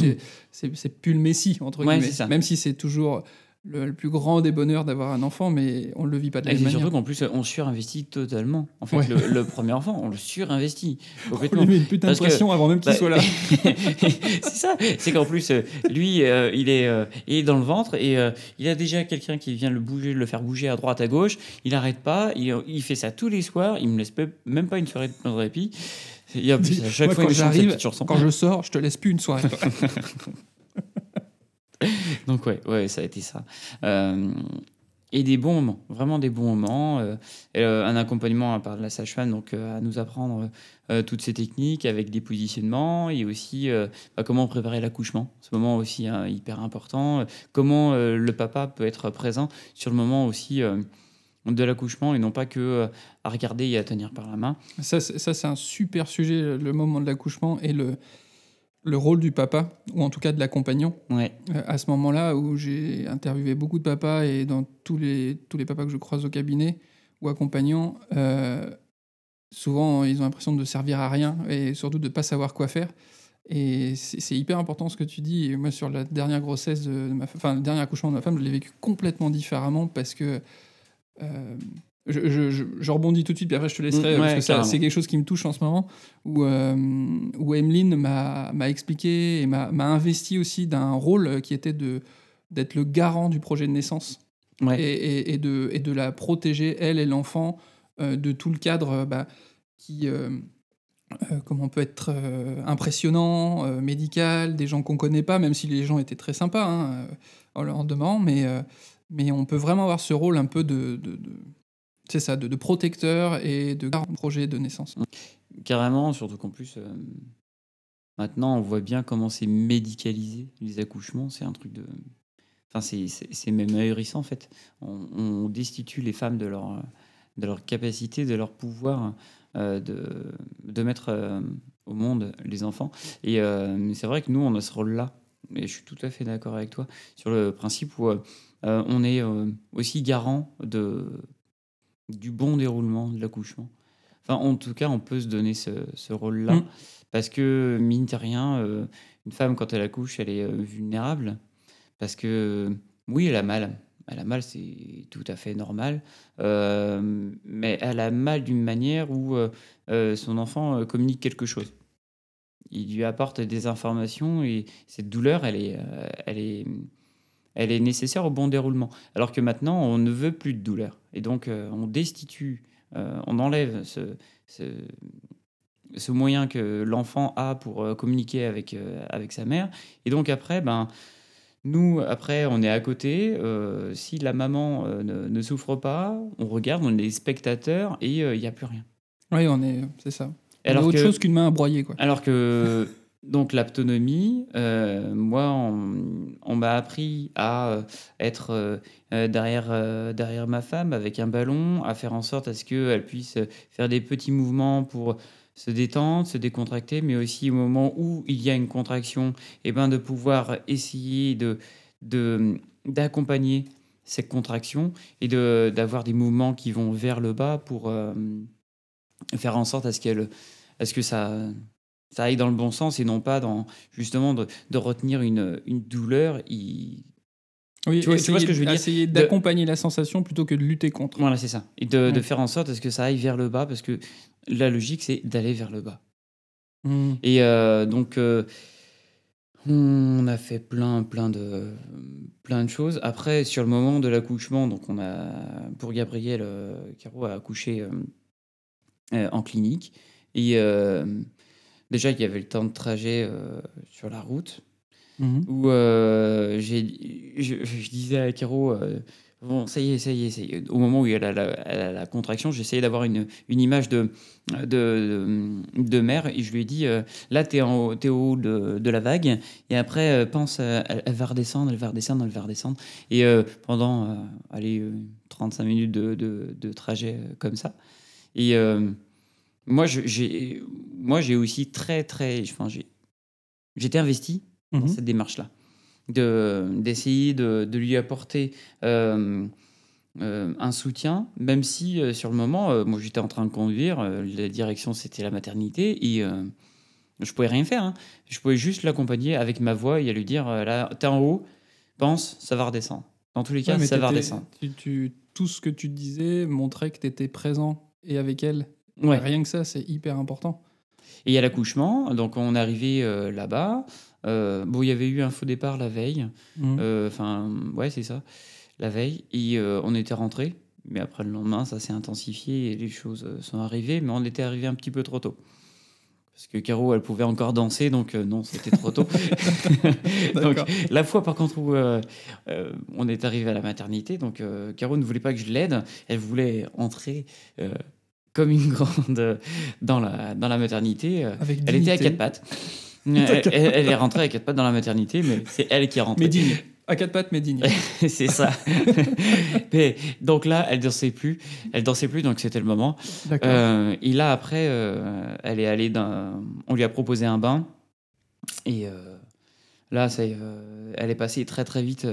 c'est plus le messie entre Ouais, guillemets. Même si c'est toujours le, le plus grand des bonheurs d'avoir un enfant, mais on le vit pas de la Et même manière. surtout qu'en plus, on surinvestit totalement. En fait, Ouais. le, le premier enfant, on le surinvestit (laughs) On complètement. lui met une putain de pression avant même qu'il Bah, soit là. (laughs) c'est ça. C'est qu'en plus, euh, lui, euh, il, est, euh, il est dans le ventre et euh, il a déjà quelqu'un qui vient le bouger, le faire bouger à droite, à gauche. Il n'arrête pas. Il, il fait ça tous les soirs. Il me laisse même pas une soirée de plein de répit. Il y a plus, à chaque Moi, fois, quand j'arrive. Quand je sors, je te laisse plus une soirée. (laughs) (laughs) Donc ouais, ouais, ça a été ça. Euh, et des bons moments, vraiment des bons moments. euh, euh, un accompagnement de la sage-femme, donc à nous apprendre toutes ces techniques avec des positionnements et aussi bah, comment préparer l'accouchement. Ce moment aussi hein, hyper important. Comment le papa peut être présent sur le moment aussi de l'accouchement et non pas que à regarder et à tenir par la main. Ça, c'est un super sujet, le moment de l'accouchement et le, le rôle du papa, ou en tout cas de l'accompagnant. Ouais, Euh, à ce moment-là, où j'ai interviewé beaucoup de papas et dans tous les, tous les papas que je croise au cabinet ou accompagnants, euh, souvent ils ont l'impression de servir à rien et surtout de ne pas savoir quoi faire. Et c'est hyper important ce que tu dis. Et moi, sur la dernière grossesse de, de ma femme, enfin, le dernier accouchement de ma femme, je l'ai vécu complètement différemment parce que. euh, je, je- je- je rebondis tout de suite, puis après je te laisserai, Mm, parce que c'est quelque chose qui me touche en ce moment, où, euh, où Emeline m'a expliqué et m'a investi aussi d'un rôle qui était d'être le garant du projet de naissance ouais. et, et- et de, et de la protéger, elle et l'enfant, euh, de tout le cadre euh, bah, qui euh, euh, comment peut être impressionnant, médical, des gens qu'on connaît pas, même si les gens étaient très sympas hein, en leur demandant, mais, mais on peut vraiment avoir ce rôle un peu de, de, de- c'est ça, de, de protecteur et de projet de naissance. Carrément, surtout qu'en plus, euh, maintenant, on voit bien comment c'est médicalisé, les accouchements. C'est un truc de. Enfin, c'est- même ahurissant, en fait. On, destitue les femmes de leur, de leur capacité, de leur pouvoir euh, de, de mettre euh, au monde les enfants. Et c'est vrai que nous, on a ce rôle-là. Et je suis tout à fait d'accord avec toi sur le principe où on est aussi garant de, du bon déroulement de l'accouchement. Enfin, en tout cas, on peut se donner ce, ce rôle-là. Mm. Parce que, mine de rien, euh, une femme, quand elle accouche, elle est euh, vulnérable. Parce que, oui, elle a mal. Elle a mal, c'est tout à fait normal. Euh, mais elle a mal d'une manière où euh, euh, son enfant euh, communique quelque chose. Il lui apporte des informations et cette douleur, elle est, euh, elle est, elle est nécessaire au bon déroulement. Alors que maintenant, on ne veut plus de douleur. Et donc, euh, on destitue, euh, on enlève ce, ce, ce moyen que l'enfant a pour euh, communiquer avec, avec sa mère. Et donc, après, ben, nous, après, on est à côté. euh, si la maman euh, ne, ne souffre pas, on regarde, on est spectateurs et euh, il n'y a plus rien. Oui, on est, c'est ça. On Alors a autre que- chose qu'une main à broyer, quoi. alors que donc l'autonomie, euh, moi, on, m'a appris à euh, être euh, derrière, derrière ma femme avec un ballon, à faire en sorte à ce qu'elle puisse faire des petits mouvements pour se détendre, se décontracter, mais aussi au moment où il y a une contraction, et ben de pouvoir essayer de d'accompagner cette contraction et de d'avoir des mouvements qui vont vers le bas pour faire en sorte à ce qu'elle à ce que ça ça aille dans le bon sens et non pas dans justement de, de retenir une, une douleur. Il- Oui, Tu vois- tu essayer vois ce que je veux dire? Essayer De- d'accompagner la sensation plutôt que de lutter contre. Voilà, c'est ça. Et de, faire en sorte à ce que ça aille vers le bas parce que la logique c'est d'aller vers le bas. Mm. Et euh, donc, euh, on a fait plein, plein de, plein de choses. Après, sur le moment de l'accouchement, donc on a, pour Gabriel, euh, Caro a accouché en clinique. Et déjà, il y avait le temps de trajet euh, sur la route Mhm. où euh, j'ai, je, je disais à Caro, euh, bon, ça y est, ça y est, ça y est. Au moment où elle a la, contraction, j'essayais d'avoir une, une image de, de, de, de mère et je lui ai dit, euh, là, tu es, en haut- t'es au haut de, de la vague et après, pense, elle, elle va redescendre, elle va redescendre, elle va redescendre. Et pendant, allez, euh, 35 minutes de, de, de trajet comme ça. Et moi, j'ai, moi, j'ai aussi très, très, enfin, j'ai, j'étais investi dans Mhm. cette démarche-là, de, d'essayer de, de lui apporter euh, euh, un soutien, même si euh, sur le moment, euh, moi j'étais en train de conduire, la direction c'était la maternité, et je pouvais rien faire. hein. Je pouvais juste l'accompagner avec ma voix et à lui dire, là, t'es en haut, pense, ça va redescendre. Dans tous les cas, Ouais, ça va t'étais- redescendre. tu- tu- tout ce que tu disais montrait que tu étais présent et avec elle. Ouais. Rien que ça, c'est hyper important. Et il y a l'accouchement, donc on est arrivé euh, là-bas. Euh, bon, il y avait eu un faux départ la veille. Mhm. Euh, Enfin, ouais, c'est ça, la veille. Et on était rentré. Mais après le lendemain, ça s'est intensifié et les choses sont arrivées. Mais on était arrivé un petit peu trop tôt. Parce que Caro, elle pouvait encore danser, donc euh, non, c'était trop tôt. (laughs) (laughs) donc, la fois, par contre, où euh, euh, on est arrivé à la maternité, donc Caro ne voulait pas que je l'aide. Elle voulait entrer comme une (laughs) grande dans la, dans la maternité. euh, Avec elle était à quatre pattes. (laughs) Elle, elle- est rentrée à quatre pattes dans la maternité, mais c'est elle qui est rentrée. Mais digne. À quatre pattes, mais digne. (laughs) c'est ça. mais, donc là, elle dansait plus. Elle dansait plus, donc c'était le moment. Euh, et là, après, euh, elle est allée d'un. On lui a proposé un bain. Et euh, là, ça, euh, elle est passée très très vite.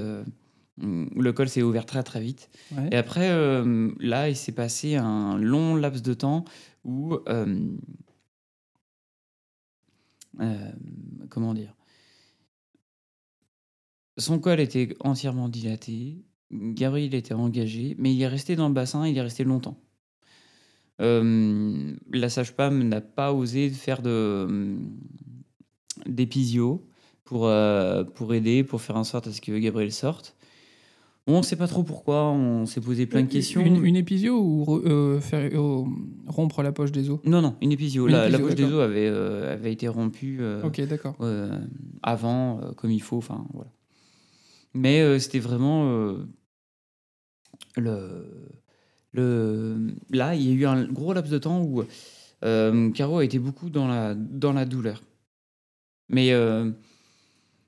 Le col s'est ouvert très très vite. Ouais. Et après, euh, là, il s'est passé un long laps de temps où. euh, euh, comment dire? Son col était entièrement dilaté. Gabriel était engagé, mais il est resté dans le bassin, il est resté longtemps. La sage-femme n'a pas osé faire de d'épisio pour, pour aider, pour faire en sorte à ce que Gabriel sorte. On ne sait pas trop pourquoi, on s'est posé plein de questions. Une, une épisio ou re- euh, faire, euh, rompre la poche des os? Non, non, une épisio. Une la, poche des os avait, euh, avait été rompue Ok, d'accord. avant, comme il faut. Enfin, voilà. Mais c'était vraiment le, le. Là, il y a eu un gros laps de temps où Caro a été beaucoup dans la, dans la douleur. Mais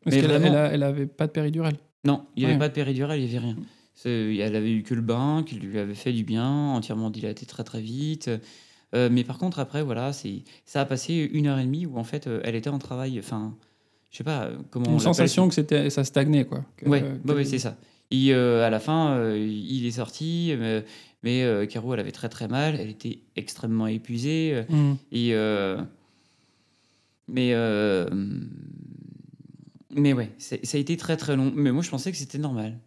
Parce qu'elle vraiment- elle a- elle avait pas de péridurale. Non, il n'y avait Ouais. pas de péridurale, il n'y avait rien. Elle avait eu que le bain, qui lui avait fait du bien, entièrement dilaté très très vite. Euh, mais par contre, après, voilà, ça a passé une heure et demie où en fait, euh, elle était en travail. Enfin, je sais pas euh, comment. Une sensation que c'était, ça stagnait, quoi. Que- Ouais, ouais, c'est ça. Et euh, à la fin, il est sorti, mais euh, Caro, elle avait très très mal, elle était extrêmement épuisée. Mhm. et mais mais ouais, ça a été très très long. Mais moi, je pensais que c'était normal.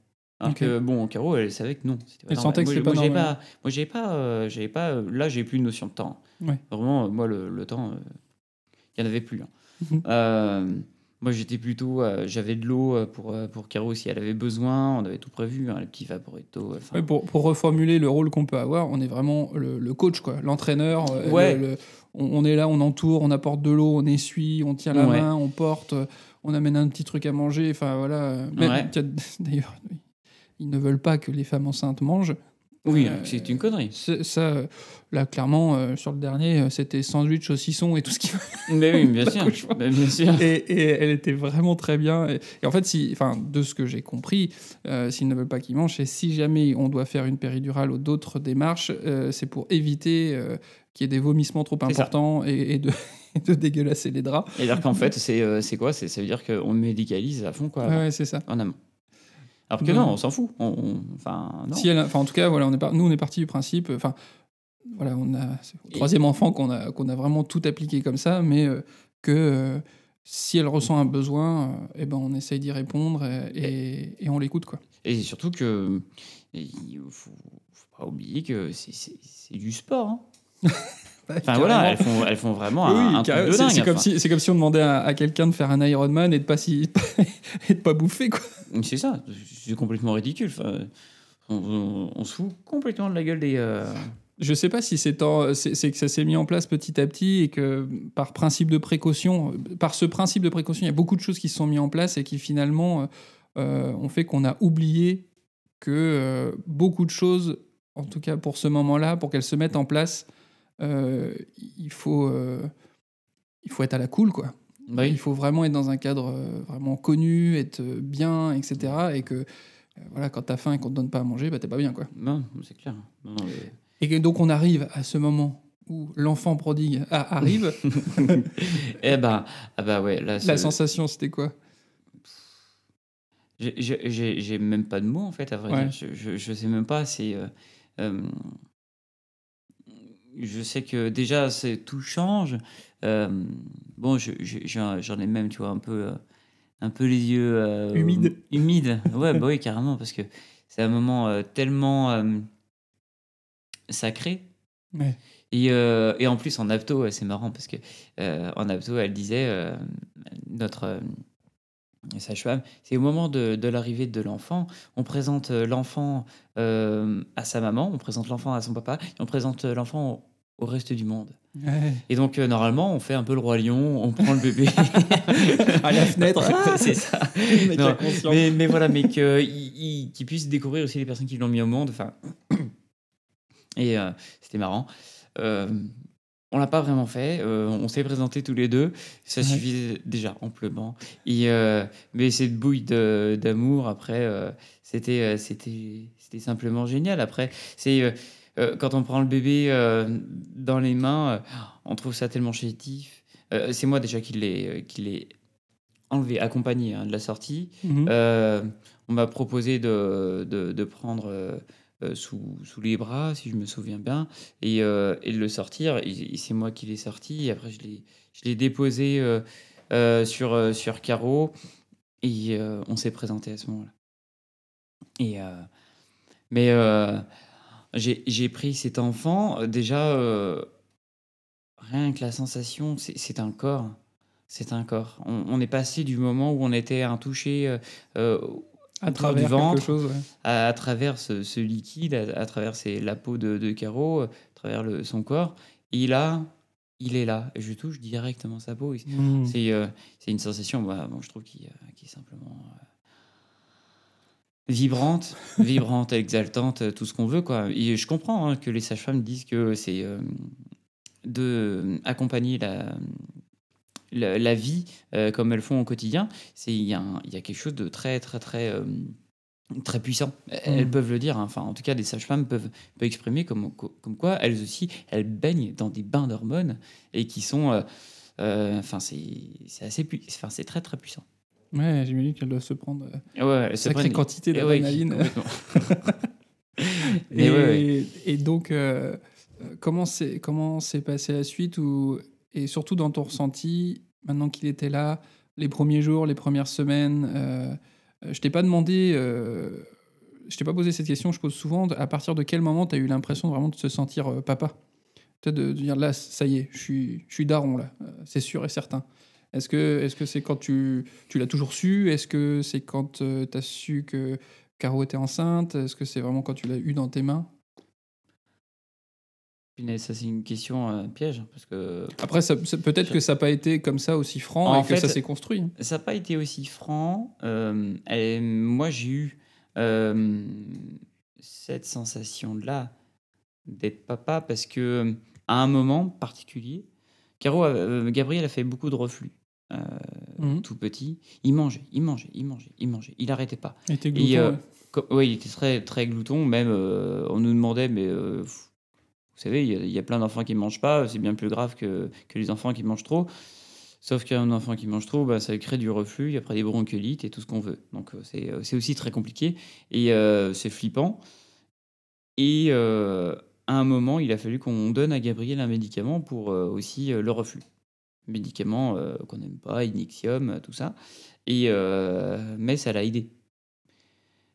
Alors que bon, Caro, elle savait que non. Elle sentait que c'était pas normal. pas, moi, j'avais pas, euh, j'avais pas. euh, là, j'ai plus de notion de temps. Ouais. Vraiment, euh, moi, le, le temps, euh, il y en avait plus. hein. (laughs) Moi, j'étais plutôt, euh, j'avais de l'eau euh, pour euh, pour Caro si elle avait besoin. On avait tout prévu, hein, les petits vaporetto. Pour, pour reformuler le rôle qu'on peut avoir, on est vraiment le, le coach, quoi, l'entraîneur. Ouais. le- le- on, on est là, on entoure, on apporte de l'eau, on essuie, on tient la Ouais. main, on porte, on amène un petit truc à manger. Enfin voilà. Ouais. (laughs) D'ailleurs, ils ne veulent pas que les femmes enceintes mangent. Oui, Euh, c'est une connerie. Ça, là, clairement, euh, sur le dernier, euh, c'était sandwich, saucisson et tout ce qui Mais oui, bien (laughs) sûr. Mais bien sûr. et, et elle était vraiment très bien. Et, et en fait, si, enfin, de ce que j'ai compris, euh, s'ils ne veulent pas qu'ils mangent, c'est si jamais on doit faire une péridurale ou d'autres démarches, c'est pour éviter qu'il y ait des vomissements trop importants et, et de, (laughs) et de dégueulasser les draps. Et alors qu'en fait, c'est quoi? Ça veut dire qu'on médicalise à fond, quoi, Ouais, ouais, c'est ça. en amont. Alors que Non. non, on s'en fout. On, enfin, non. Si elle, a- enfin, en tout cas, voilà, on est par- nous, on est parti du principe. Enfin, voilà, on a au troisième enfant qu'on a qu'on a vraiment tout appliqué comme ça, mais euh, que euh, si elle ressent un besoin, euh, eh ben, on essaye d'y répondre et, et- et on l'écoute, quoi. Et surtout que il faut, faut pas oublier que c'est du sport. hein. (laughs) Enfin voilà, elles font, elles font vraiment un, Oui, un truc carré- de dingue. c'est comme, enfin. si, comme si on demandait à, à quelqu'un de faire un Ironman et de pas, si, (laughs) et de pas bouffer. Quoi. C'est ça, c'est complètement ridicule. Enfin, on, on- on se fout complètement de la gueule des. euh, Je sais pas si c'est, que ça s'est mis en place petit à petit et que par principe de précaution, par ce principe de précaution, il y a beaucoup de choses qui se sont mises en place et qui finalement euh, euh, ont fait qu'on a oublié que euh, beaucoup de choses, en tout cas pour ce moment-là, pour qu'elles se mettent en place, il, faut, euh, il faut être à la cool, quoi. oui. Il faut vraiment être dans un cadre euh, vraiment connu, être euh, bien, etc. Et que euh, voilà, quand t'as faim et qu'on te donne pas à manger, bah t'es pas bien, quoi. Non, c'est clair. Non, non, mais- Et que donc on arrive à ce moment où l'enfant prodigue a- arrive. (laughs) Eh ben, ah bah ouais, là, La sensation, c'était quoi? J'ai- même pas de mots en fait, à vrai Ouais. dire. Je, je, je sais même pas. C'est. euh, euh, je sais que déjà, c'est tout change. Euh, bon, je- je- j'en ai même, tu vois, un peu, euh, un peu les yeux euh, Humides. Humides. Ouais, bah oui, (laughs) carrément, parce que c'est un moment euh, tellement sacré. Ouais. Et, et en plus, en apto, c'est marrant parce que en apto, elle disait, notre sage-femme, c'est au moment de, de l'arrivée de l'enfant, on présente l'enfant euh, à sa maman, on présente l'enfant à son papa, on présente l'enfant au, reste du monde. Ouais. Et donc, euh, normalement, on fait un peu le roi lion, on prend le bébé (laughs) À la fenêtre. (laughs) c'est ça. (laughs) Non, mais, mais voilà, mais qu'ils puissent découvrir aussi les personnes qui l'ont mis au monde. Enfin, (coughs) et euh, c'était marrant. Euh, on l'a pas vraiment fait. euh, on s'est présentés tous les deux. Ça Ouais. suffisait déjà amplement. Et, mais cette bouille d'amour, après, c'était c'était c'était simplement génial. Après, c'est euh, quand on prend le bébé euh, dans les mains, euh, on trouve ça tellement chétif. C'est moi déjà qui l'ai qui l'ai enlevé, accompagné hein, de la sortie. Mhm. On m'a proposé de, de, de prendre sous, sous les bras, si je me souviens bien, et, et de le sortir. Et, et c'est moi qui l'ai sorti. Et après, je l'ai, je l'ai déposé sur, sur Caro. Et on s'est présenté à ce moment-là. Et, mais j'ai, pris cet enfant. euh, Déjà, euh, rien que la sensation, c'est, un corps. C'est un corps. On, on est passé du moment où on était un toucher euh, euh, à travers du ventre, quelque chose. ouais. à, à travers ce, ce liquide, à, à travers ses- la peau de, de Caro, à travers le, son corps. Et là, il est là. Je touche directement sa peau. Mhm. C'est euh, une sensation, bah, bon, je trouve, qui, qui est simplement vibrante, vibrante, exaltante, euh, tout ce qu'on veut. Quoi. Et je comprends hein, que les sages-femmes disent que c'est euh, de accompagner la, la, la vie euh, comme elles font au quotidien. C'est Il y, y a quelque chose de très, très, très. euh, très puissant. Elles Mm. peuvent le dire. hein. Enfin, en tout cas, des sages-femmes peuvent, peuvent exprimer comme, comme quoi elles aussi, elles baignent dans des bains d'hormones et qui sont. euh, euh, Enfin, c'est c'est assez enfin, c'est très très puissant. Ouais, j'imagine qu'elle doit se prendre euh, Ouais, sacrée prennent- quantité Eh ouais, d'adrénaline. (laughs) Et, ouais, donc, euh, comment s'est passé la suite ou et surtout dans ton ressenti maintenant qu'il était là, les premiers jours, les premières semaines. euh, euh, je t'ai pas demandé, euh, je t'ai pas posé cette question. Je pose souvent. À partir de quel moment tu as eu l'impression vraiment de se sentir papa? De, de dire là, ça y est, je suis, je suis daron là, c'est sûr et certain. Est-ce que c'est quand tu, tu l'as toujours su? Est-ce que c'est quand tu as su que Caro était enceinte? Est-ce que c'est vraiment quand tu l'as eu dans tes mains? Ça c'est une question euh, piège parce que Après, peut-être que ça n'a pas été comme ça aussi franc En et que ça s'est construit. ça n'a pas été aussi franc. Euh, et moi j'ai eu euh, cette sensation-là d'être papa parce que à un moment particulier, Caro, euh, Gabriel a fait beaucoup de reflux. Euh, Mhm. tout petit, il mangeait, il mangeait, il mangeait, il mangeait, il arrêtait pas. Il était glouton, euh, ouais. Il était très, très glouton. Même, euh, on nous demandait, mais euh, vous savez, il y, a- il y a plein d'enfants qui ne mangent pas. C'est bien plus grave que, que les enfants qui mangent trop. Sauf qu'un enfant qui mange trop, bah, ça crée du reflux, après des bronchiolites et tout ce qu'on veut. Donc, c'est c'est aussi très compliqué. Et c'est flippant. Et à un moment, il a fallu qu'on donne à Gabriel un médicament pour aussi le reflux. Médicament euh, qu'on n'aime pas, Inixium, tout ça. Et, euh, mais ça l'a aidé.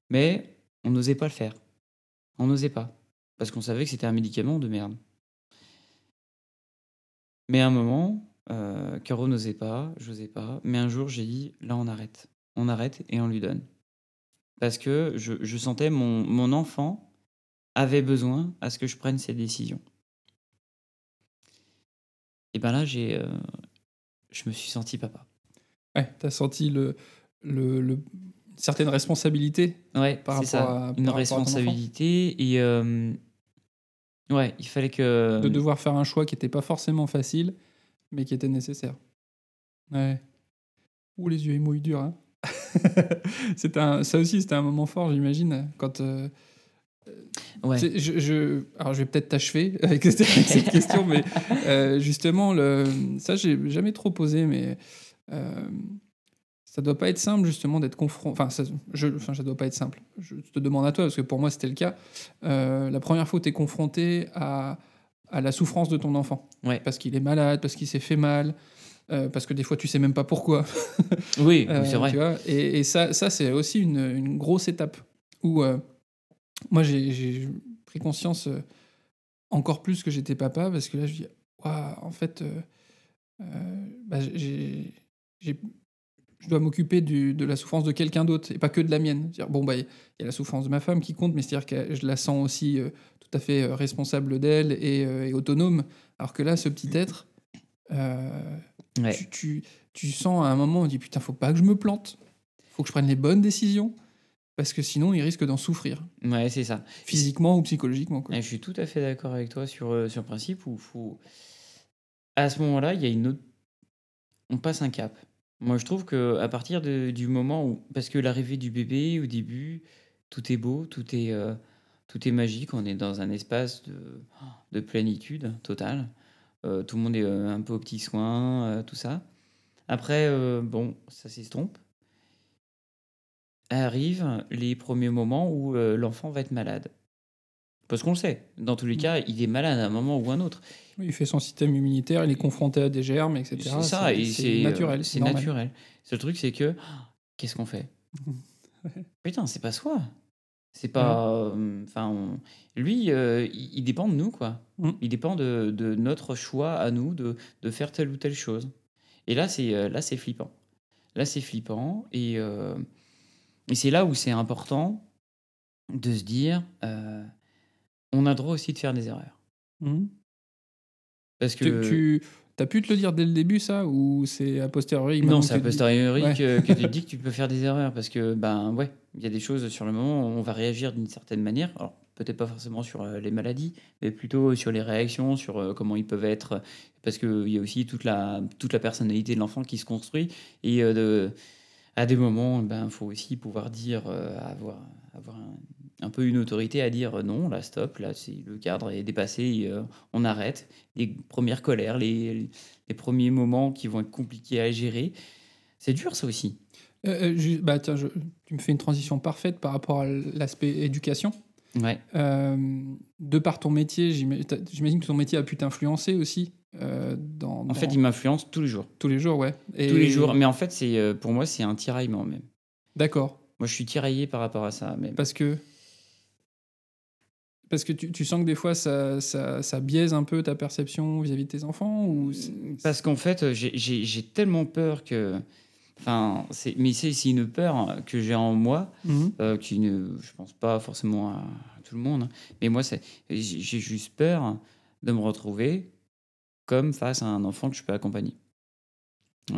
Mais on n'osait pas le faire. On n'osait pas. Parce qu'on savait que c'était un médicament de merde. Mais à un moment, euh, Caro n'osait pas, j'osais pas. Mais un jour, j'ai dit, là, on arrête. On arrête et on lui donne. Parce que je, je sentais mon, mon enfant avait besoin à ce que je prenne cette décision. Et ben là, j'ai, euh, je me suis senti papa. Ouais, t'as senti le, le, le- une certaine responsabilité. Ouais, Par c'est rapport ça. à- Une par à responsabilité et euh, ouais, il fallait que de devoir faire un choix qui n'était pas forcément facile, mais qui était nécessaire. Ouais. Ouh, les yeux émouillent dur. Hein. (laughs) un, ça aussi, c'était un moment fort, j'imagine, quand. euh, ouais. c'est- je, je- alors, je vais peut-être t'achever (laughs) avec cette, question, mais euh, justement, le, ça, j'ai jamais trop posé, mais euh, ça doit pas être simple, justement, d'être confronté. Enfin, ça, je, enfin, ça doit pas être simple. Je te demande à toi, parce que pour moi, c'était le cas. Euh, la première fois où tu es confronté à, à la souffrance de ton enfant, Ouais. parce qu'il est malade, parce qu'il s'est fait mal. euh, parce que des fois tu sais même pas pourquoi. Oui, (laughs) Euh, c'est vrai. tu vois, et, et ça, ça c'est aussi une, une grosse étape où euh, moi j'ai pris conscience euh, encore plus que j'étais papa parce que là je dis Waouh, en fait euh, euh, bah, j'ai je dois m'occuper de la souffrance de quelqu'un d'autre et pas que de la mienne. C'est-à-dire, bon bah il y a la souffrance de ma femme qui compte, mais c'est-à-dire que je la sens aussi euh, tout à fait euh, responsable d'elle et, euh, et autonome. Alors que là, ce petit être, Ouais. tu, tu, tu sens à un moment, on dit putain, faut pas que je me plante, faut que je prenne les bonnes décisions, parce que sinon il risque d'en souffrir, Ouais, c'est ça. physiquement ou psychologiquement. Quoi. Et je suis tout à fait d'accord avec toi sur, euh, sur le principe où faut... à ce moment-là, il y a une autre. On passe un cap. Moi, je trouve que à partir de- du moment où. Parce que l'arrivée du bébé, au début, tout est beau, tout est, euh, tout est magique. On est dans un espace de, de plénitude totale. Euh, tout le monde est un peu aux petits soins, euh, tout ça. Après, bon, ça s'estompe. Arrivent les premiers moments où euh, l'enfant va être malade. Parce qu'on le sait, dans tous les cas, il est malade à un moment ou un autre. Oui, il fait son système immunitaire, il est confronté à des germes, etc. C'est ça, et c'est naturel. euh, C'est normal. naturel. Le truc, c'est que (gasps) qu'est-ce qu'on fait? (laughs) Putain, c'est pas soi. C'est pas. euh, Enfin, on- lui, euh, il, il dépend de nous, quoi. Mm. Il dépend de, de notre choix à nous de, de faire telle ou telle chose. Et là, c'est là, c'est flippant. Là, c'est flippant, et, euh, et c'est là où c'est important de se dire, euh, on a le droit aussi de faire des erreurs. Mhm. Parce Tu, que tu as pu te le dire dès le début, ça Ou c'est a posteriori Non, c'est a tu dis- posteriori Ouais. que, tu te (laughs) dis que tu peux faire des erreurs parce que, ben ouais, il y a des choses sur le moment, on va réagir d'une certaine manière. Alors, peut-être pas forcément sur euh, les maladies, mais plutôt sur les réactions, sur euh, comment ils peuvent être. Parce qu'il y a aussi toute la, toute la personnalité de l'enfant qui se construit. Et de, à des moments, il ben, faut aussi pouvoir dire, euh, avoir, avoir un, un peu une autorité à dire euh, non, là, stop, là, c'est, le cadre est dépassé, et, euh, on arrête. Les premières colères, les, les premiers moments qui vont être compliqués à gérer. C'est dur, ça aussi. Euh, bah, tiens, je- tu me fais une transition parfaite par rapport à l'aspect éducation. Ouais. De par ton métier, j'imagine que ton métier a pu t'influencer aussi euh, dans, En dans- fait, il m'influence tous les jours. tous les jours, ouais. Et- Tous les jours. Mais en fait, c'est euh, pour moi, c'est un tiraillement même. D'accord. Moi, je suis tiraillé par rapport à ça même. Parce que parce que tu, tu sens que des fois ça, ça, ça biaise un peu ta perception vis-à-vis de tes enfants ou c'est- Parce qu'en fait, j'ai- tellement peur que. Enfin, c'est- mais c'est une peur que j'ai en moi, Mhm. euh, qui ne, je pense pas forcément à, tout le monde. hein. Mais moi, j'ai juste peur de me retrouver comme face à un enfant que je peux accompagner.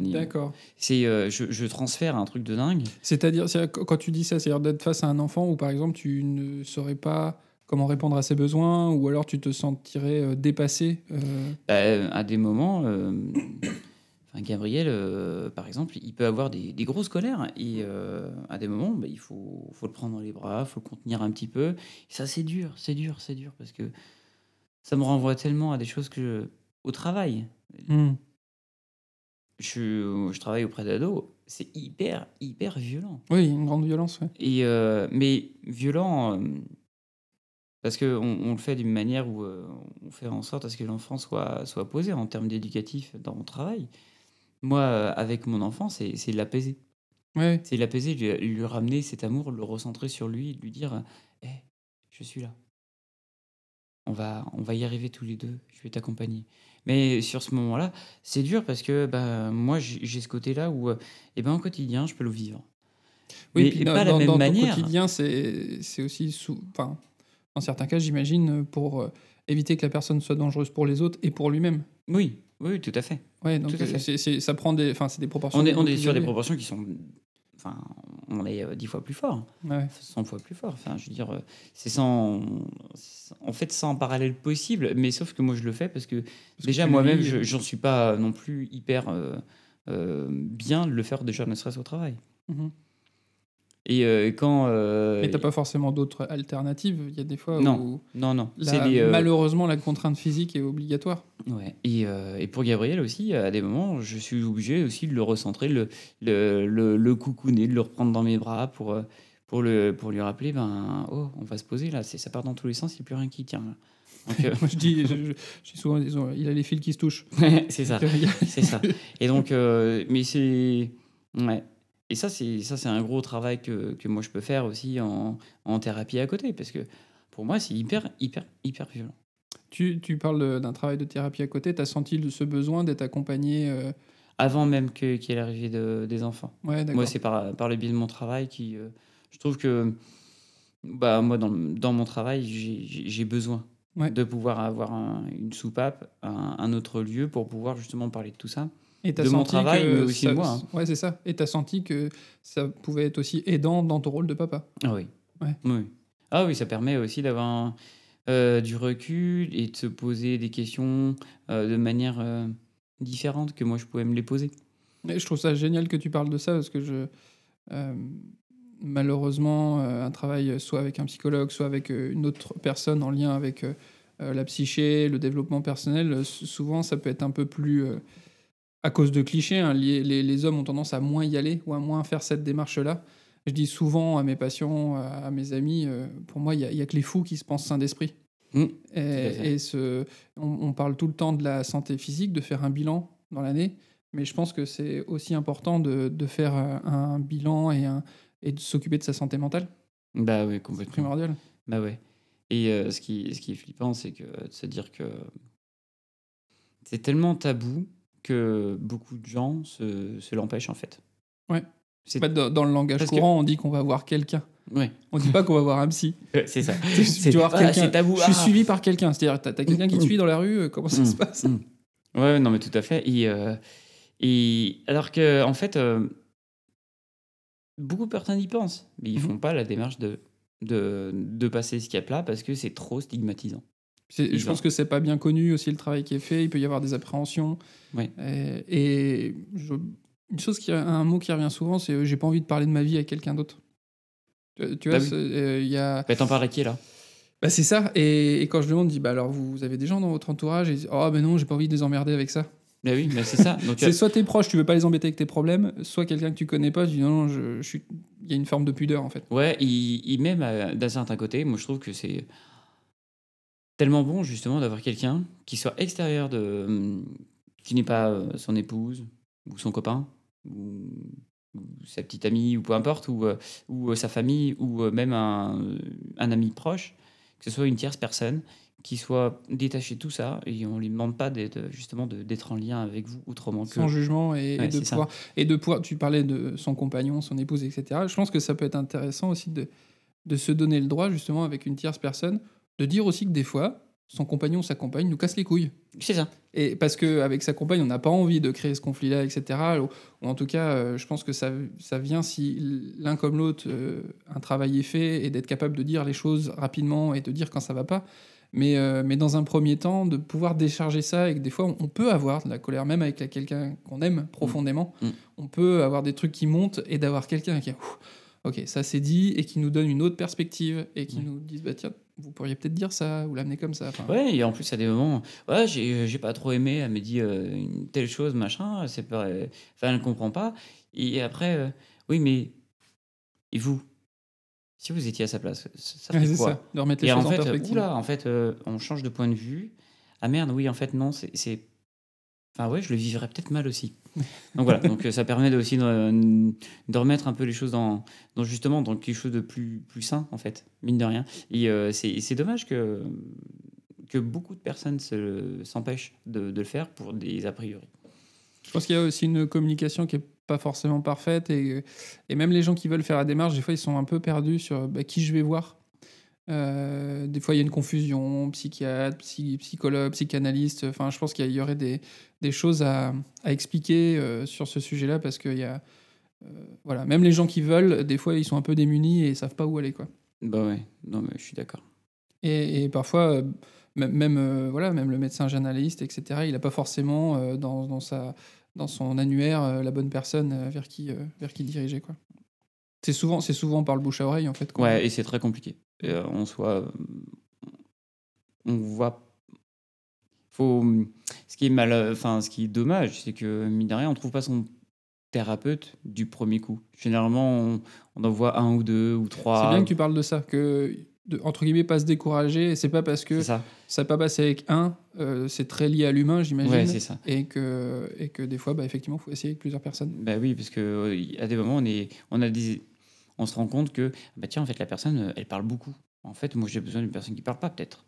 D'accord. C'est, euh, je, je transfère un truc de dingue. C'est-à-dire, c'est- quand tu dis ça, c'est-à-dire d'être face à un enfant où, par exemple, tu ne saurais pas comment répondre à ses besoins, ou alors tu te sentirais euh, dépassé. euh, Bah, à des moments, euh, (coughs) Gabriel, euh, par exemple, il peut avoir des, des grosses colères et à des moments, bah, il faut, faut le prendre dans les bras, faut le contenir un petit peu. Et ça, c'est dur, c'est dur, c'est dur parce que ça me renvoie tellement à des choses que au travail. hmm. Je, je travaille auprès d'ados, c'est hyper, hyper violent. Oui, une grande violence. ouais. Et, euh, mais violent, euh, parce qu'on on le fait d'une manière où euh, on fait en sorte à ce que l'enfant soit, soit posé en termes d'éducatif dans mon travail. Moi, avec mon enfant, c'est de l'apaiser. Ouais. C'est l'apaiser, lui, lui ramener cet amour, le recentrer sur lui, lui dire Hé, je suis là. On va, on va y arriver tous les deux, je vais t'accompagner. Mais sur ce moment-là, c'est dur parce que bah, moi, j'ai ce côté-là où, euh, eh ben, au quotidien, je peux le vivre. Oui, Mais puis pas dans, la dans- même dans ton manière. quotidien, c'est aussi, sous, enfin, dans certains cas, j'imagine, pour euh, éviter que la personne soit dangereuse pour les autres et pour lui-même. Oui, oui, tout à fait. Ouais, donc Tout à fait. euh, ça prend des, enfin, c'est des proportions. On est, on est sur des proportions qui sont. Enfin, on est euh, dix fois plus fort, Ouais. 100 fois plus fort. Enfin, je veux dire, euh, c'est sans. En fait, sans parallèle possible, mais sauf que moi, je le fais parce que Parce déjà, moi-même, je- j'en suis pas non plus hyper euh, euh, bien de le faire déjà, ne serait-ce au travail. Mhm. Et euh, quand. euh, Mais t'as pas forcément d'autres alternatives. Il y a des fois Non, où Non, non. la- les, euh, malheureusement la contrainte physique est obligatoire. Ouais. Et, euh, et pour Gabriel aussi, à des moments, je suis obligé aussi de le recentrer, le, le, le, le coucouner, de le reprendre dans mes bras pour, pour, le, pour lui rappeler ben, oh, on va se poser là, ça part dans tous les sens, il n'y a plus rien qui tient. là. (laughs) Moi, je dis, je, je- je dis souvent, disons, il a les fils qui se touchent. c'est ça. C'est ça. Et donc, euh, mais c'est. Ouais. Et ça, c'est ça, c'est un gros travail que, que moi je peux faire aussi en, en thérapie à côté, parce que pour moi, c'est hyper, hyper, hyper violent. Tu, tu parles d'un travail de thérapie à côté. Tu as senti ce besoin d'être accompagné euh, Avant même qu'il y ait l'arrivée de, des enfants. Ouais. Moi, c'est par, par le biais de mon travail qui. euh, je trouve que. Bah, moi, dans, dans mon travail, j'ai- besoin Ouais. de pouvoir avoir un- une soupape, un, un autre lieu pour pouvoir justement parler de tout ça. Et de mon travail, mais aussi ça- de moi, hein. Ouais, c'est ça. Et tu as senti que ça pouvait être aussi aidant dans ton rôle de papa. Ah oui. Ouais. Oui. Ah oui, ça permet aussi d'avoir euh, du recul et de se poser des questions euh, de manière euh, différente que moi je pouvais me les poser. Et je trouve ça génial que tu parles de ça parce que je. malheureusement, un travail soit avec un psychologue, soit avec une autre personne en lien avec la psyché, le développement personnel, souvent ça peut être un peu plus. À cause de clichés, hein, les, les- les hommes ont tendance à moins y aller ou à moins faire cette démarche-là. Je dis souvent à mes patients, à mes amis, euh, pour moi, il n'y a, il y a que les fous qui se pensent sains d'esprit. Mm, Et, fait. et ce, on, on parle tout le temps de la santé physique, de faire un bilan dans l'année, mais je pense que c'est aussi important de, de faire un bilan et, un, et de s'occuper de sa santé mentale. Bah oui, C'est complètement. primordial. Bah ouais. Et euh, ce, qui, ce qui est flippant, c'est que de se dire que c'est tellement tabou que beaucoup de gens se, se l'empêchent en fait. Ouais. Fait, dans, dans le langage Parce que- courant, on dit qu'on va voir quelqu'un. ouais. On dit pas qu'on va voir un psy. c'est ça. (laughs) tu vas voir ah, quelqu'un. c'est tabou. Je suis ah. suivi par quelqu'un. C'est-à-dire, t'as as, quelqu'un qui te suit dans la rue, euh, comment ça Mm, se passe mm. Ouais, non, mais tout à fait. Et, euh, et alors que, en fait, euh, beaucoup de personnes y pensent, mais ils Mhm. font pas la démarche de, de, de passer ce cap-là parce que c'est trop stigmatisant. Je pense que c'est pas bien connu aussi le travail qui est fait. Il peut y avoir des appréhensions. Ouais. Et, et je- une chose qui, un mot qui revient souvent, c'est euh, j'ai pas envie de parler de ma vie avec quelqu'un d'autre. Tu, tu vois, Bah euh, il y a. Bah, t'en parles à qui là? Bah, c'est ça. Et, et quand je demande, dis bah alors vous, vous avez des gens dans votre entourage? Et ils disent oh ben non, j'ai pas envie de les emmerder avec ça. Bah oui, bah, c'est ça. (laughs) C'est soit tes proches, tu veux pas les embêter avec tes problèmes, soit quelqu'un que tu connais pas, tu dis non non, je, je suis. Il y a une forme de pudeur en fait. Ouais, il, il même euh, d'un certain côté, moi je trouve que c'est tellement bon justement d'avoir quelqu'un qui soit extérieur de. hum, qui n'est pas euh, son épouse ou son copain ou, ou sa petite amie ou peu importe, ou, euh, ou euh, sa famille ou même un, un ami proche, que ce soit une tierce personne qui soit détachée de tout ça et on lui demande pas d'être justement d'être en lien avec vous autrement que. sans jugement et, de ça. pouvoir et de pouvoir tu parlais de son compagnon son épouse etc je pense que ça peut être intéressant aussi de, de se donner le droit justement avec une tierce personne de dire aussi que des fois son compagnon ou sa compagne nous casse les couilles. C'est ça. Et parce qu'avec sa compagne, on n'a pas envie de créer ce conflit-là, etc. Ou, en tout cas, euh, je pense que ça, ça vient si l'un comme l'autre, euh, un travail est fait et d'être capable de dire les choses rapidement et de dire quand ça va pas. Mais, euh, mais dans un premier temps, de pouvoir décharger ça et que des fois, on, peut avoir de la colère, même avec quelqu'un qu'on aime profondément. Mm. On peut avoir des trucs qui montent et d'avoir quelqu'un qui, Ouh, ok, ça c'est dit et qui nous donne une autre perspective et qui Ouais. nous disent, bah tiens, vous pourriez peut-être dire ça ou l'amener comme ça. Enfin, Ouais, et en plus, à des moments, ouais, j'ai pas trop aimé, elle me dit euh, une telle chose, machin, c'est pas. euh, Enfin, elle ne comprend pas. Et après, euh, oui, mais. Et vous? Si vous étiez à sa place, ça ça Ouais, quoi? ça, de remettre les Et choses en en fait, perspective. oula, en fait, euh, on change de point de vue. Ah merde, oui, en fait, non, c'est. Enfin, ouais, je le vivrais peut-être mal aussi. Donc voilà, donc euh, ça permet aussi de, de remettre un peu les choses dans, justement dans quelque chose de plus, plus sain, en fait, mine de rien. Et euh, c'est dommage que, que beaucoup de personnes se- s'empêchent de, de le faire pour des a priori. Je pense qu'il y a aussi une communication qui est pas forcément parfaite et, et même les gens qui veulent faire la démarche, des fois ils sont un peu perdus sur bah, qui je vais voir. Euh, des fois il y a une confusion, psychiatre, psy- psychologue, psychanalyste. Enfin, je pense qu'il y, aurait des, des choses à, à expliquer euh, sur ce sujet-là parce qu'il y a euh, voilà, même les gens qui veulent, des fois ils sont un peu démunis et ils savent pas où aller quoi. Bah ouais, non, mais je suis d'accord. Et, et parfois, même, voilà, même le médecin journaliste, etc., il n'a pas forcément dans, dans, sa, dans son annuaire la bonne personne vers, qui, vers qui diriger. Quoi. C'est, souvent, c'est souvent par le bouche à oreille, en fait. quoi. Ouais, et c'est très compliqué. Et, euh, on soit. On voit. Faut, ce qui est mal, enfin, ce qui est dommage, c'est que mine de rien, on trouve pas son thérapeute du premier coup. Généralement, on, on en voit un ou deux ou trois. C'est bien que tu parles de ça, que, de, entre guillemets, pas se décourager. C'est pas parce que ça. n'a pas passé avec un, euh, c'est très lié à l'humain, j'imagine. Ouais, c'est ça. et, que, et que des fois, bah, effectivement, il faut essayer avec plusieurs personnes. Bah oui, parce que euh, à des moments, on est, on a des, on se rend compte que bah tiens, en fait, la personne, euh, elle parle beaucoup. En fait, moi, j'ai besoin d'une personne qui parle pas, peut-être.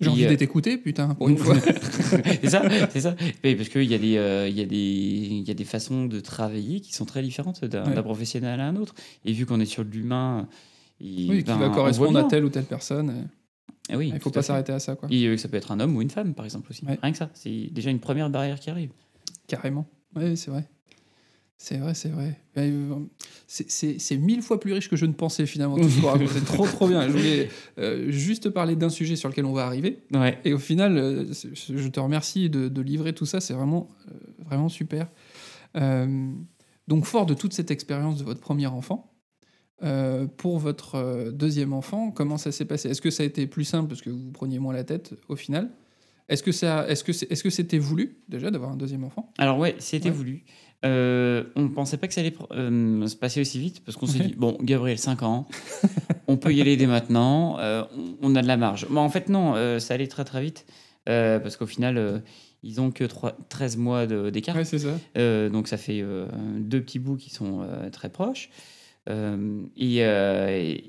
J'ai Et, envie euh, d'être écouté, putain, pour une fois. (laughs) c'est ça, c'est ça. Parce qu'il y, a des, euh, il y, a des- il y a des façons de travailler qui sont très différentes d'un Ouais. professionnel à un autre. Et vu qu'on est sur de l'humain, il, Oui, qui ben, va on correspondre à telle ou telle personne. euh, Ah oui, Il ne faut pas s'arrêter à ça, quoi. Et euh, ça peut être un homme ou une femme, par exemple, aussi. Ouais. Rien que ça. C'est déjà une première barrière qui arrive. Carrément. Oui, c'est vrai. C'est vrai, c'est vrai. Euh, C'est mille fois plus riche que je ne pensais finalement. Tout ce. C'est trop, trop bien. Je voulais euh, juste parler d'un sujet sur lequel on va arriver. Ouais. Et au final, euh, je te remercie de, de livrer tout ça. C'est vraiment, euh, vraiment super. Donc, fort de toute cette expérience de votre premier enfant, pour votre deuxième enfant, comment ça s'est passé? Est-ce que ça a été plus simple parce que vous preniez moins la tête au final? Est-ce que ça, est-ce que c'est, est-ce que c'était voulu déjà d'avoir un deuxième enfant? Alors ouais, c'était Ouais. voulu. Euh, on ne pensait pas que ça allait euh, se passer aussi vite parce qu'on s'est dit bon Gabriel 5 ans, on peut y aller dès maintenant, euh, on, a de la marge. Mais en fait non, ça allait très très vite parce qu'au final ils ont que trois- 13 mois d'écart, Ouais, c'est ça. Donc ça fait deux petits bouts qui sont très proches. Et, et-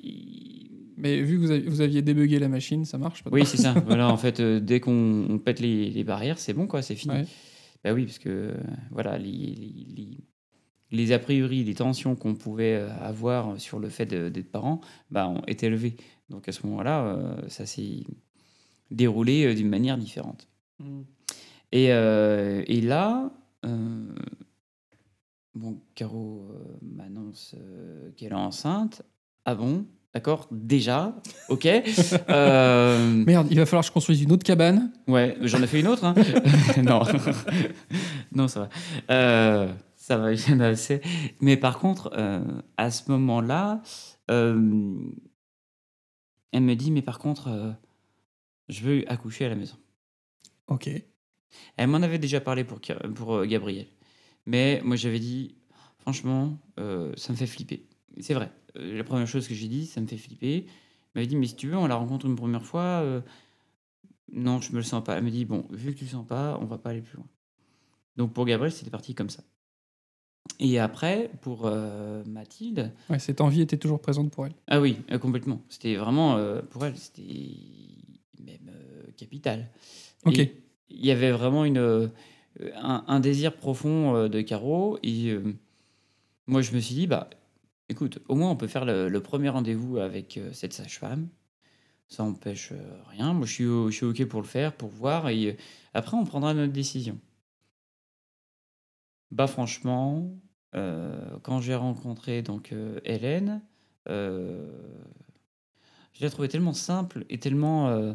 Mais vu que vous, aviez, vous aviez débugué la machine, ça marche pas oui c'est ça. voilà en fait euh, dès qu'on on pète les, les barrières c'est bon quoi, c'est fini. Ouais. Bah oui, parce que euh, voilà, les, les, les- les a priori, les tensions qu'on pouvait euh, avoir sur le fait d'être parent bah, ont été élevées. Donc à ce moment-là, euh, ça s'est déroulé d'une manière différente. Et, euh, et là, euh, bon, Caro m'annonce qu'elle est enceinte. Ah bon? D'accord, déjà, ok. (laughs) Euh, Merde, il va falloir que je construise une autre cabane. Ouais, j'en ai fait une autre. Hein. (laughs) non, (laughs) non, ça va. Euh, ça va, il y en a assez. Mais par contre, euh, à ce moment-là, elle me dit, mais par contre, je veux accoucher à la maison. Ok. Elle m'en avait déjà parlé pour, pour Gabriel. Mais moi, j'avais dit, franchement, ça me fait flipper. C'est vrai. Euh, la première chose que j'ai dit, ça me fait flipper. Elle m'avait dit, mais si tu veux, on la rencontre une première fois. euh, non, je me le sens pas. Elle me dit, bon, vu que tu le sens pas, on va pas aller plus loin. Donc pour Gabriel, c'était parti comme ça. Et après, pour euh, Mathilde, Ouais, cette envie était toujours présente pour elle. ah oui, complètement. C'était vraiment, pour elle, c'était même capital. Ok. Il y avait vraiment une, un, un désir profond de Caro. Et moi, je me suis dit, bah, écoute, au moins, on peut faire le, premier rendez-vous avec euh, cette sage-femme. Ça empêche rien. Moi, je suis, OK pour le faire, pour voir. Et après, on prendra notre décision. Bah, franchement, quand j'ai rencontré donc Hélène, je l'ai trouvée tellement simple et tellement,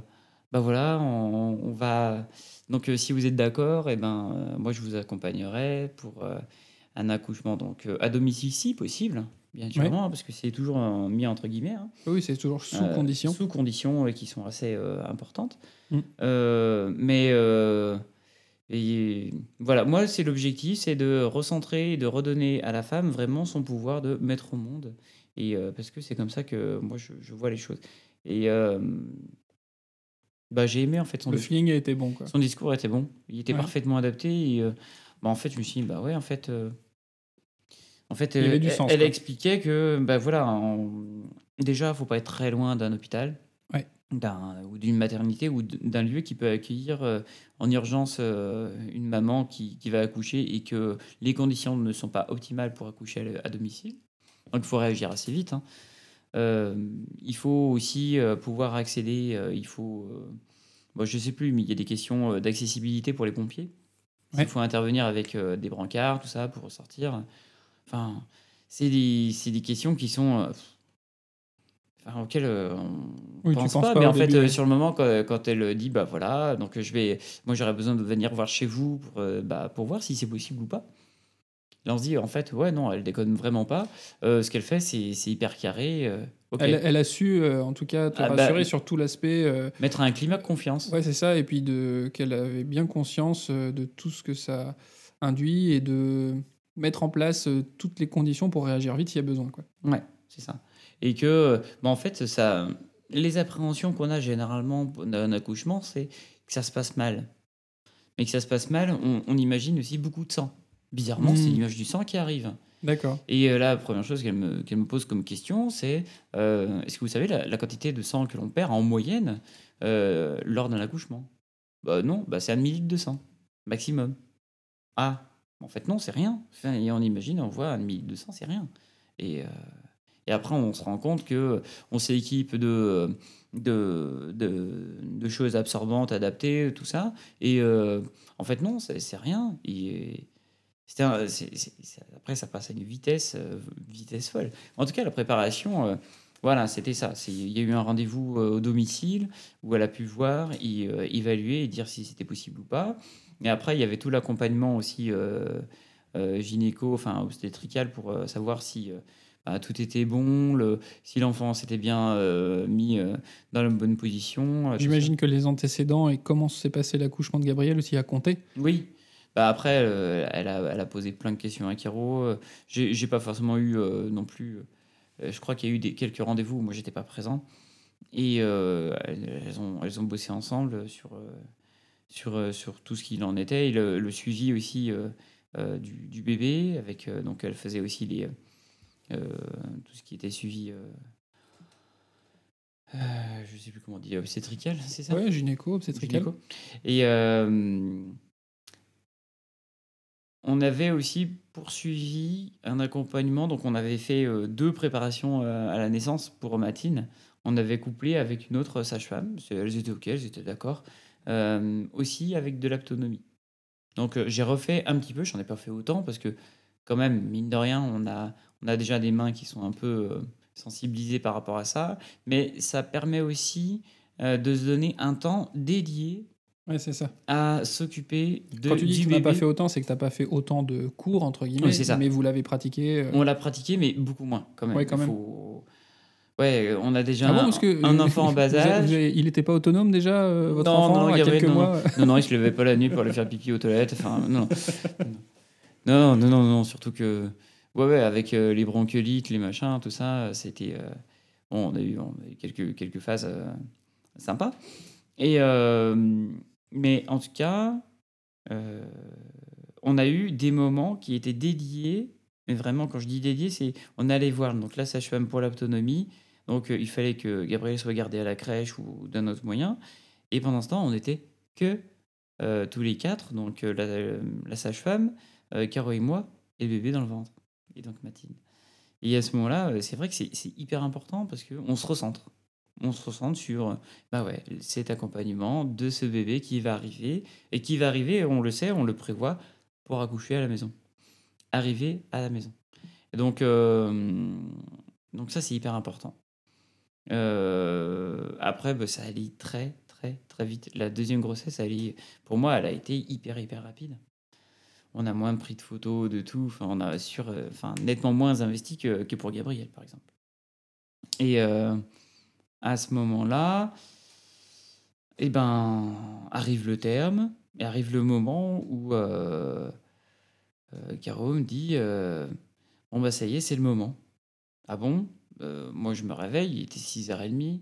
bah voilà, on, va. Donc, si vous êtes d'accord, eh ben, moi, je vous accompagnerai pour un accouchement donc à domicile si possible bien sûr, parce que c'est toujours mis entre guillemets. Hein. Oui, c'est toujours sous euh, conditions. Sous conditions qui sont assez euh, importantes. Mm. Euh, mais et, voilà, moi, c'est l'objectif, c'est de recentrer et de redonner à la femme vraiment son pouvoir de mettre au monde. Et parce que c'est comme ça que moi, je, vois les choses. Et bah, j'ai aimé en fait son Le feeling a été bon. Quoi. Son discours était bon. Il était parfaitement adapté. Et, bah, en fait, je me suis dit, bah ouais, en fait en fait, elle, elle expliquait que, ben voilà, déjà, il faut pas être très loin d'un hôpital, ou d'une maternité, ou d'un lieu qui peut accueillir euh, en urgence euh, une maman qui, qui, va accoucher et que les conditions ne sont pas optimales pour accoucher à, domicile. Donc, il faut réagir assez vite. Hein. Euh, il faut aussi pouvoir accéder, il faut... Bon, je sais plus, mais il y a des questions d'accessibilité pour les pompiers. Il faut intervenir avec des brancards, tout ça, pour sortir. Enfin, c'est des, des, questions qui sont. Euh, enfin, auxquelles euh, on ne pense pas, mais en fait, euh, sur le moment, quand, quand, elle dit, bah voilà, donc je vais, moi j'aurais besoin de venir voir chez vous pour, bah, pour voir si c'est possible ou pas. Là, on se dit, en fait, ouais, non, elle déconne vraiment pas. ce qu'elle fait, c'est hyper carré. Elle, elle, a su, en tout cas, te ah, bah, rassurer sur tout l'aspect. mettre un climat de confiance. Ouais, c'est ça. Et puis qu'elle avait bien conscience de tout ce que ça induit et de mettre en place euh, toutes les conditions pour réagir vite s'il y a besoin. Quoi. Ouais, c'est ça. Et que, bah, en fait, ça, les appréhensions qu'on a généralement d'un accouchement, c'est que ça se passe mal. Mais que ça se passe mal, on, imagine aussi beaucoup de sang. Bizarrement, c'est hmm. l'image du sang qui arrive. D'accord. Et euh, là, la première chose qu'elle me, me, pose comme question, c'est euh, est-ce que vous savez la, quantité de sang que l'on perd en moyenne lors d'un accouchement? Bah, Non, bah, c'est un millilitre de sang, maximum. Ah, en fait, non, c'est rien. et on imagine, on voit un demi-deux-cents, c'est rien. Et, euh, et, après, on se rend compte que on s'équipe de, de, de, choses absorbantes, adaptées, tout ça. Et euh, en fait, non, c'est rien. Et, après, ça passe à une vitesse, euh, vitesse folle. En tout cas, la préparation, voilà, c'était ça. Il y a eu un rendez-vous au domicile où elle a pu voir, y, évaluer et dire si c'était possible ou pas. Et après, il y avait tout l'accompagnement aussi euh, euh, gynéco, enfin obstétrical, pour euh, savoir si bah, tout était bon, le, si l'enfant s'était bien mis dans la bonne position. J'imagine que les antécédents et comment s'est passé l'accouchement de Gabriel aussi a compté. Oui. Bah après, elle, a, elle, a, posé plein de questions à Kiro. J'ai pas forcément eu non plus. je crois qu'il y a eu des, quelques rendez-vous où moi j'étais pas présent. Et elles, ont, elles ont bossé ensemble sur sur, euh, sur tout ce qu'il en était, et le, suivi aussi euh, euh, du, bébé, avec, donc elle faisait aussi les, tout ce qui était suivi. je ne sais plus comment on dit, obstétrical, c'est ça? Oui, gynéco, obstétrical. Et on avait aussi poursuivi un accompagnement, donc on avait fait deux préparations à la naissance pour Matine. On avait couplé avec une autre sage-femme, elles étaient OK, elles étaient d'accord. Euh, aussi avec de l'autonomie. Donc euh, j'ai refait un petit peu, j'en ai pas fait autant parce que quand même, mine de rien, on a, on a déjà des mains qui sont un peu euh, sensibilisées par rapport à ça, mais ça permet aussi de se donner un temps dédié Ouais, c'est ça. À s'occuper de. Quand tu dis que tu n'as pas fait autant, c'est que tu n'as pas fait autant de cours, entre guillemets. ça. Mais vous l'avez pratiqué. On l'a pratiqué, mais beaucoup moins, quand même. Ouais, quand même. Ouais, on a déjà ah un, enfant en bas âge. il n'était pas autonome déjà, euh, votre enfant, non, à quelques non, mois non. non, il se levait pas la nuit pour aller faire pipi aux toilettes. Enfin, non. (laughs) non, non, non, non, surtout que, ouais, ouais, avec euh, les bronchiolites, les machins, tout ça, c'était, euh, bon, on a eu, on a eu quelques, quelques phases sympas. Et, mais en tout cas, on a eu des moments qui étaient dédiés, mais vraiment, quand je dis dédiés, c'est, on allait voir donc la sage-femme pour l'autonomie, donc euh, il fallait que Gabriel soit gardé à la crèche ou d'un autre moyen. Et pendant ce temps, on n'était que euh, tous les quatre, donc euh, la, sage-femme, Caro et moi, et le bébé dans le ventre, et donc Mathilde. Et à ce moment-là, c'est vrai que c'est hyper important parce qu'on se recentre. on se concentre sur bah ouais, cet accompagnement de ce bébé qui va arriver et qui va arriver, on le sait, on le prévoit pour accoucher à la maison. Arriver à la maison. donc, euh, donc ça, c'est hyper important. Euh, après, bah, ça allait très, très, très vite. La deuxième grossesse, elle pour moi, elle a été hyper, hyper rapide. On a moins pris de photos, de tout. Enfin, on a sur, euh, enfin, nettement moins investi que, que pour Gabriel, par exemple. Et à ce moment-là, eh ben, arrive le terme, et arrive le moment où euh, euh, Caro me dit euh, Bon, bah ça y est, c'est le moment. Ah bon? Moi, je me réveille, il était 6h30.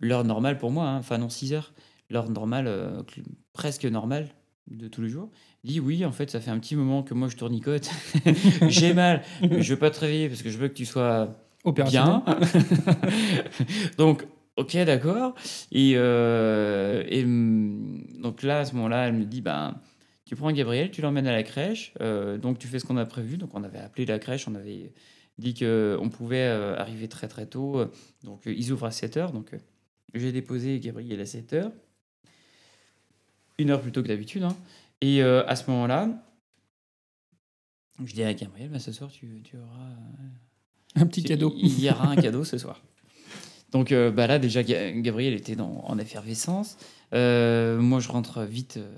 L'heure normale pour moi, hein, enfin non, 6h. L'heure normale, presque normale de tous les jours. Il dit Oui, en fait, ça fait un petit moment que moi je tournicote. (laughs) J'ai mal, je veux pas te réveiller parce que je veux que tu sois bien. (laughs) donc, ok, d'accord. Et, euh, et, mm, donc là, à ce moment-là, elle me dit, ben, tu prends Gabriel, tu l'emmènes à la crèche. Euh, donc tu fais ce qu'on a prévu. Donc on avait appelé la crèche, on avait dit qu'on pouvait euh, arriver très très tôt. Donc ils ouvrent à 7 heures. Donc j'ai déposé Gabriel à 7 heures. Une heure plus tôt que d'habitude. Hein. Et à ce moment-là, je dis à Gabriel, ben, ce soir, tu, tu auras un petit cadeau. Il y aura un (laughs) cadeau ce soir. Donc euh, bah là, déjà, Gabriel était dans, en effervescence. Euh, moi, je rentre vite euh,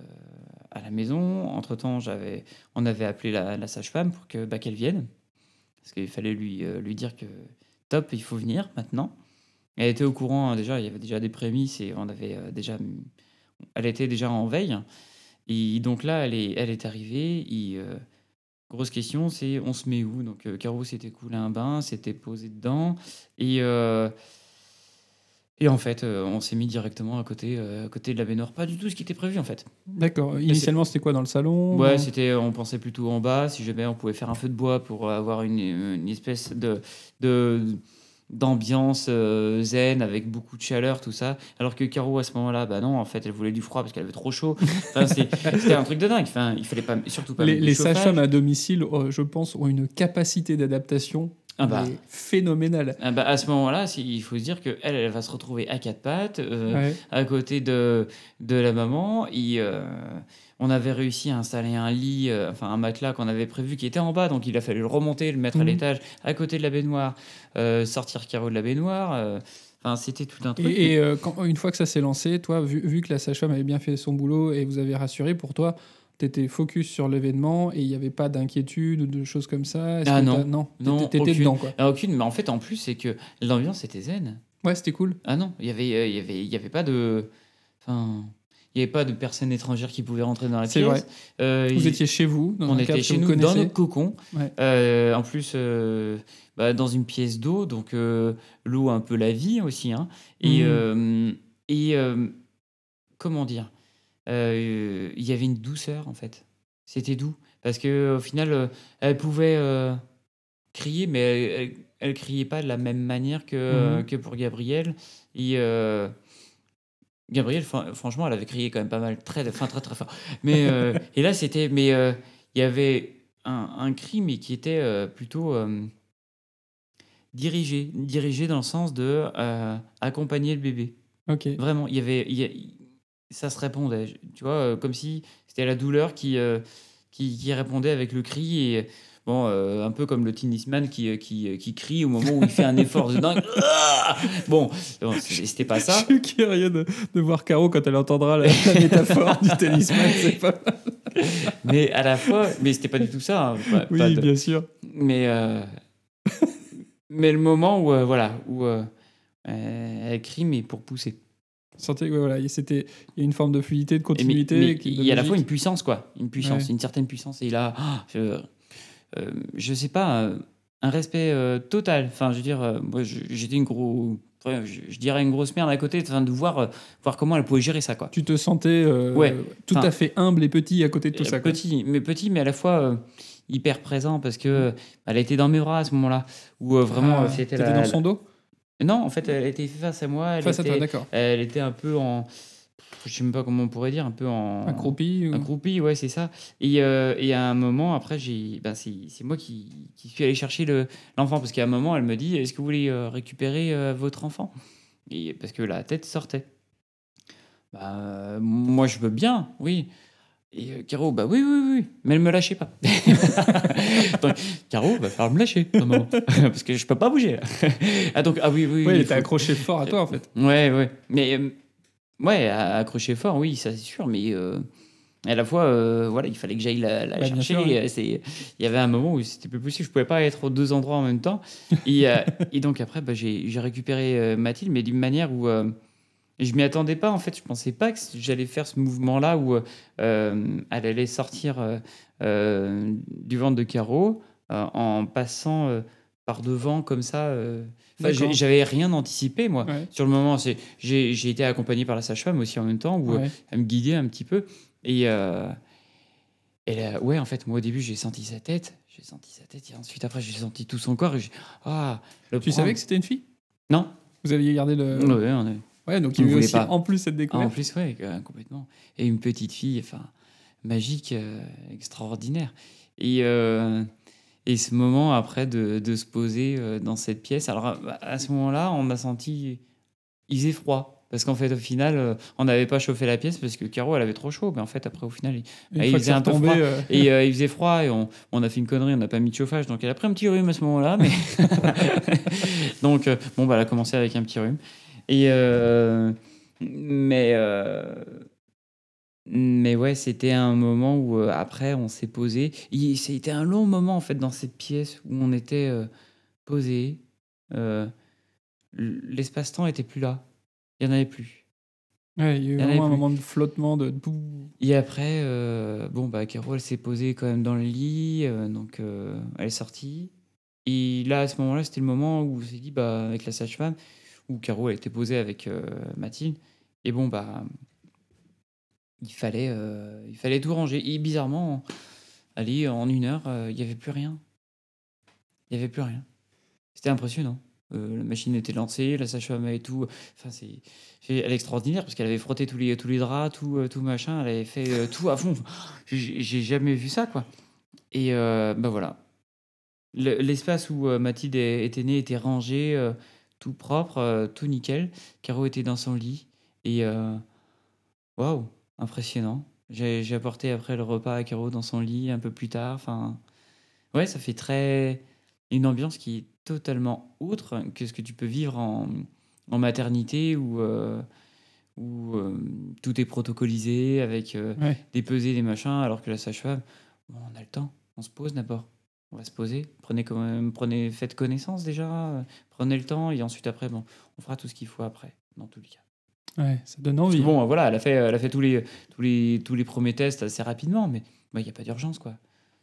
à la maison. Entre-temps, on avait appelé la, sage-femme pour que, bah, qu'elle vienne. Parce qu'il fallait lui, lui dire que top, il faut venir maintenant. Elle était au courant, hein, déjà, il y avait déjà des prémices et on avait déjà. Elle était déjà en veille. Et donc là, elle est, elle est arrivée. Il, Grosse question, c'est on se met où? Donc, euh, Caro s'était coulé un bain, s'était posé dedans. Et, euh, et en fait, euh, on s'est mis directement à côté, à côté de la baignoire. Pas du tout ce qui était prévu, en fait. D'accord. Initialement, c'était quoi dans le salon Ouais, c'était, on pensait plutôt en bas. Si jamais on pouvait faire un feu de bois pour avoir une, une espèce de, de d'ambiance euh, zen avec beaucoup de chaleur tout ça alors que Caro à ce moment-là bah non en fait elle voulait du froid parce qu'elle avait trop chaud c'était un truc de dingue enfin il fallait pas surtout pas les, les sages-femmes à domicile euh, je pense ont une capacité d'adaptation ah bah. phénoménale ah bah à ce moment-là il faut se dire que elle, va se retrouver à quatre pattes euh, à côté de de la maman et on avait réussi à installer un lit, euh, enfin un matelas qu'on avait prévu qui était en bas, donc il a fallu le remonter, le mettre à mhm. l'étage, à côté de la baignoire, euh, sortir Caro de la baignoire. Euh, enfin, c'était tout un truc. Et, quand, une fois que ça s'est lancé, toi, vu, que la sage-femme avait bien fait son boulot et vous avez rassuré, pour toi, tu étais focus sur l'événement et il n'y avait pas d'inquiétude ou de choses comme ça? Ah non, non, non étais dedans quoi. Ah, aucune, mais en fait, en plus, c'est que l'ambiance était zen. Ouais, c'était cool. Ah non, il y avait, il y avait, il y avait pas de, enfin. Il n'y avait pas de personnes étrangères qui pouvaient rentrer dans la pièce. Vrai. Euh, vous étiez chez vous, dans on était chez nous, dans notre cocon. Euh, en plus, euh, bah, dans une pièce d'eau, donc l'eau un peu la vie aussi. Hein. Et, mmh. et comment dire? Il y avait une douceur en fait. C'était doux parce que au final, elle pouvait crier, mais elle, ne criait pas de la même manière que, mmh. que pour Gabriel. Et Gabriel, franchement, elle avait crié quand même pas mal, très, très, très fort. Mais, euh, (laughs) et là, c'était. Mais euh, il y avait un, cri, mais qui était euh, plutôt dirigé. Dirigé dans le sens de accompagner le bébé. Ok. Vraiment, il y avait. Ça se répondait. Tu vois, comme si c'était la douleur qui, qui, qui, répondait avec le cri. Et Bon, euh, un peu comme le tennisman qui, euh, qui, euh, qui, crie au moment où il fait un (laughs) effort de dingue. bon, c'était pas ça. Je suis curieux de, de, voir Caro quand elle entendra la, métaphore du tennisman. C'est pas Mais à la fois, mais c'était pas du tout ça. Hein, oui, bien sûr. Mais, mais le moment où, voilà, où elle crie, mais pour pousser. Sentais, voilà, c'était il y a une forme de fluidité, de continuité. il y a à la fois une puissance, quoi, une puissance, une certaine puissance. Et là, ah, euh, je sais pas, un respect euh, total. Enfin, je veux dire, euh, moi, j'étais une grosse je, dirais une grosse merde à côté, de voir, voir comment elle pouvait gérer ça. Quoi. Tu te sentais ouais. tout à fait humble et petit à côté de tout ça. Petit, mais petit, mais à la fois hyper présent parce que elle était dans mes bras à ce moment-là. Où vraiment, ah, c'était dans son dos? Non, en fait, elle était face à moi. Elle face était, à toi, d'accord. Elle était un peu en je sais même pas comment on pourrait dire, un peu en. Accroupi ou... Accroupi, ouais, c'est ça. Et, euh, et, à un moment, après, j'ai, ben, c'est, moi qui, qui, suis allé chercher le, l'enfant, parce qu'à un moment, elle me dit Est-ce que vous voulez euh, récupérer euh, votre enfant? Et parce que la tête sortait. Bah, euh, moi, je veux bien, oui. Et euh, Caro, bah oui, oui, oui, mais elle me lâchait pas. (laughs) donc, Caro va falloir me lâcher, moment, (laughs) parce que je peux pas bouger. (laughs) Ah donc, ah oui, oui. Oui, il était faut- accroché fort à toi en fait. Ouais, ouais. Mais euh, ouais, accrocher fort, oui, ça c'est sûr. Mais euh, à la fois, euh, voilà, il fallait que j'aille la, la Bah, chercher. Il y avait un moment où c'était plus possible. Je pouvais pas être aux deux endroits en même temps. Et, et donc après, bah, j'ai récupéré Mathilde, mais d'une manière où euh, je m'y attendais pas. En fait, je pensais pas que j'allais faire ce mouvement-là où euh, elle allait sortir euh, euh, du ventre de Caro en passant par devant comme ça. Enfin, j'avais rien anticipé moi. Ouais. Sur le moment, j'ai été accompagné par la sage-femme aussi en même temps, où Ouais. elle me guidait un petit peu. Et, euh, et là, ouais, en fait, moi au début, j'ai senti sa tête, j'ai senti sa tête, et ensuite après, j'ai senti tout son corps. Et ah, le Tu prendre- savais que c'était une fille? Non. Vous aviez gardé le. Ouais, on est- Ouais, donc On il y a eu aussi pas. en plus cette Ah, en découverte. plus, ouais, complètement. Et une petite fille, enfin, magique, euh, extraordinaire. Et, euh, et ce moment après de, de se poser euh, dans cette pièce, alors à, ce moment-là, on a senti. Il faisait froid. Parce qu'en fait, au final, on n'avait pas chauffé la pièce parce que Caro, elle avait trop chaud. Mais en fait, après, au final, il, Ah, que faisait un peu froid. euh, et, euh, il faisait froid et on, on a fait une connerie, on n'a pas mis de chauffage. Donc, elle a pris un petit rhume à ce moment-là. Mais... (laughs) (laughs) donc, bon, bah, elle a commencé avec un petit rhume. Et, euh, mais, euh, mais ouais, c'était un moment où euh, après, on s'est posé. C'était un long moment, en fait, dans cette pièce où on était euh, posé. Euh, L'espace-temps était plus là. Il n'y en avait plus. ouais, il y a eu y vraiment un plus. moment de flottement, de. Et après, bon, bah, Caro, elle s'est posée quand même dans le lit, donc elle est sortie. Et là, à ce moment-là, c'était le moment où on s'est dit, bah, avec la sage-femme, où Caro, elle était posée avec euh, Mathilde. Et bon, bah, il fallait, euh, il fallait tout ranger. Et bizarrement, allez, en une heure, euh, il n'y avait plus rien. Il n'y avait plus rien. C'était impressionnant. La machine était lancée, la sage-femme et tout. Enfin, c'est, elle est extraordinaire parce qu'elle avait frotté tous les, tous les draps, tout, tout machin. Elle avait fait tout à fond. J'ai, jamais vu ça, quoi. Et bah voilà. Le- l'espace où Mathilde était née était rangé, tout propre, euh, tout nickel. Caro était dans son lit. Et euh, waouh, impressionnant. J'ai, j'ai apporté après le repas à Caro dans son lit un peu plus tard. Enfin, ouais, ça fait très. Une ambiance qui est totalement autre que ce que tu peux vivre en, en maternité où, euh, où euh, tout est protocolisé avec euh, Ouais. des pesées, des machins, alors que la sage-femme, bon, on a le temps, on se pose d'abord. On va se poser, prenez quand même, prenez, faites connaissance déjà, euh, prenez le temps et ensuite après, bon, on fera tout ce qu'il faut après, dans tous les cas. Ouais, ça donne envie. bon, voilà, elle a fait, elle a fait tous les, tous les, tous les premiers tests assez rapidement, mais bah, il n'y a pas d'urgence, quoi.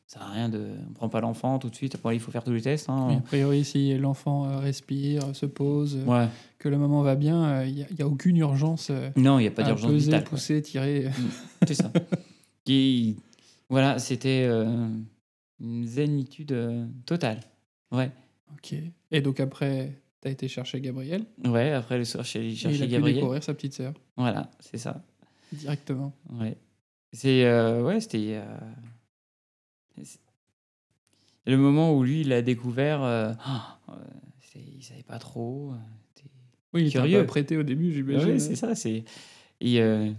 Ça n'a rien de, on prend pas l'enfant tout de suite. Après, il faut faire tous les tests. hein. Oui, a priori, si l'enfant euh, respire, se pose, euh, Ouais. que la maman va bien, il n'y a, il y a aucune urgence Non, il n'y a pas d'urgence vitale. quoi. pousser, tirer. C'est ça. (laughs) Qui, voilà, c'était euh, une zénitude euh, totale. Ouais. Ok. Et donc après, tu as été chercher Gabriel. Ouais, après le soir, suis allé et il chercher a pu Gabriel. découvrir sa petite sœur Voilà, c'est ça. directement. Ouais. C'est euh, ouais, c'était euh, c'est- le moment où lui il a découvert. euh, ah, euh, c'est- il savait pas trop. euh, c'était- Oui, il était un peu Curieux. apprêté au début, j'imagine. Ouais, c'est ça. C'est et euh,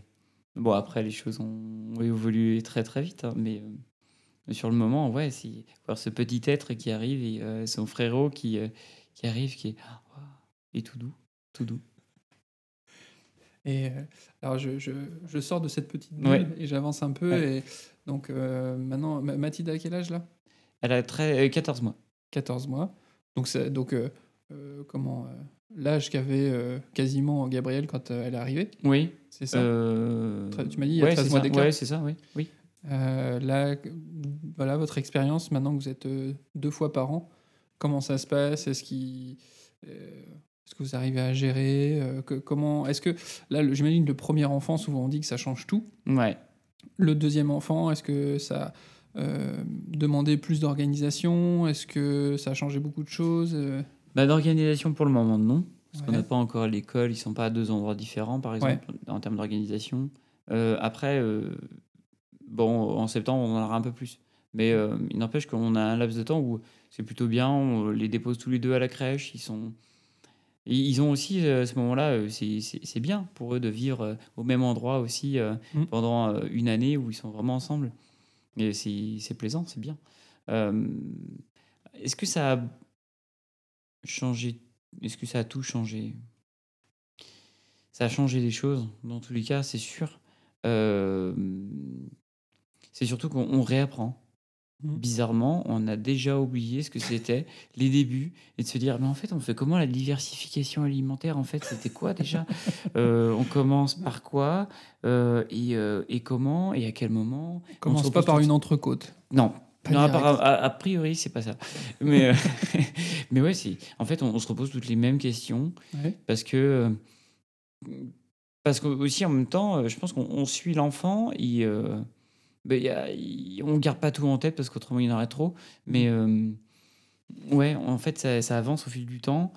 bon après les choses ont évolué très très vite, hein, mais euh, sur le moment, ouais, c'est voir ce petit être qui arrive et euh, son frérot qui euh, qui arrive, qui est et tout doux, tout doux. Et euh, alors, je, je, je sors de cette petite bulle Ouais. et j'avance un peu. Ouais. Et donc, maintenant, Ma- Mathilde a quel âge là? Elle a très, euh, 14 mois. 14 mois. Donc, ça- donc comment L'âge qu'avait euh, quasiment Gabriel quand euh, elle est arrivée, Oui. c'est ça? Euh, tu m'as dit, il y a ouais, 13 mois d'écart. Ouais, c'est ça, oui. oui. Euh, là, voilà votre expérience maintenant que vous êtes euh, deux fois par an. Comment ça se passe? Est-ce euh, que vous arrivez à gérer que- Comment Est-ce que là, j'imagine le premier enfant, souvent on dit que ça change tout. Ouais. Le deuxième enfant, est-ce que ça demandait plus d'organisation? Est-ce que ça a changé beaucoup de choses Bah, D'organisation pour le moment, non. Parce qu'on n'a pas encore l'école, ils sont pas à deux endroits différents, par exemple, en termes d'organisation. Après, bon, en septembre, on en aura un peu plus. Mais euh, il n'empêche qu'on a un laps de temps où c'est plutôt bien, on les dépose tous les deux à la crèche, ils sont... Et ils ont aussi, euh, à ce moment-là, euh, c'est- bien pour eux de vivre euh, au même endroit aussi euh, Mm. pendant euh, une année où ils sont vraiment ensemble. Et c'est c'est plaisant, c'est bien. Euh, Est-ce que ça a changé Est-ce que ça a tout changé? Ça a changé des choses, dans tous les cas, c'est sûr. Euh, c'est surtout qu'on on réapprend. Mhm. Bizarrement, on a déjà oublié ce que c'était (laughs) les débuts et de se dire, mais en fait, on fait comment la diversification alimentaire En fait, c'était quoi déjà? (laughs) Euh, On commence par quoi? Euh, et, euh, et comment? Et à quel moment? On Commence pas par tout- une entrecôte. Non. Non, a, priori, c'est pas ça. Mais, euh, (laughs) mais ouais, c'est. En fait, on, on se repose toutes les mêmes questions Ouais. parce que. Parce que aussi en même temps, je pense qu'on on suit l'enfant. Il, euh, ben, y a- on garde pas tout en tête parce qu'autrement il en aurait trop. Mais euh, ouais, en fait, ça, ça avance au fil du temps.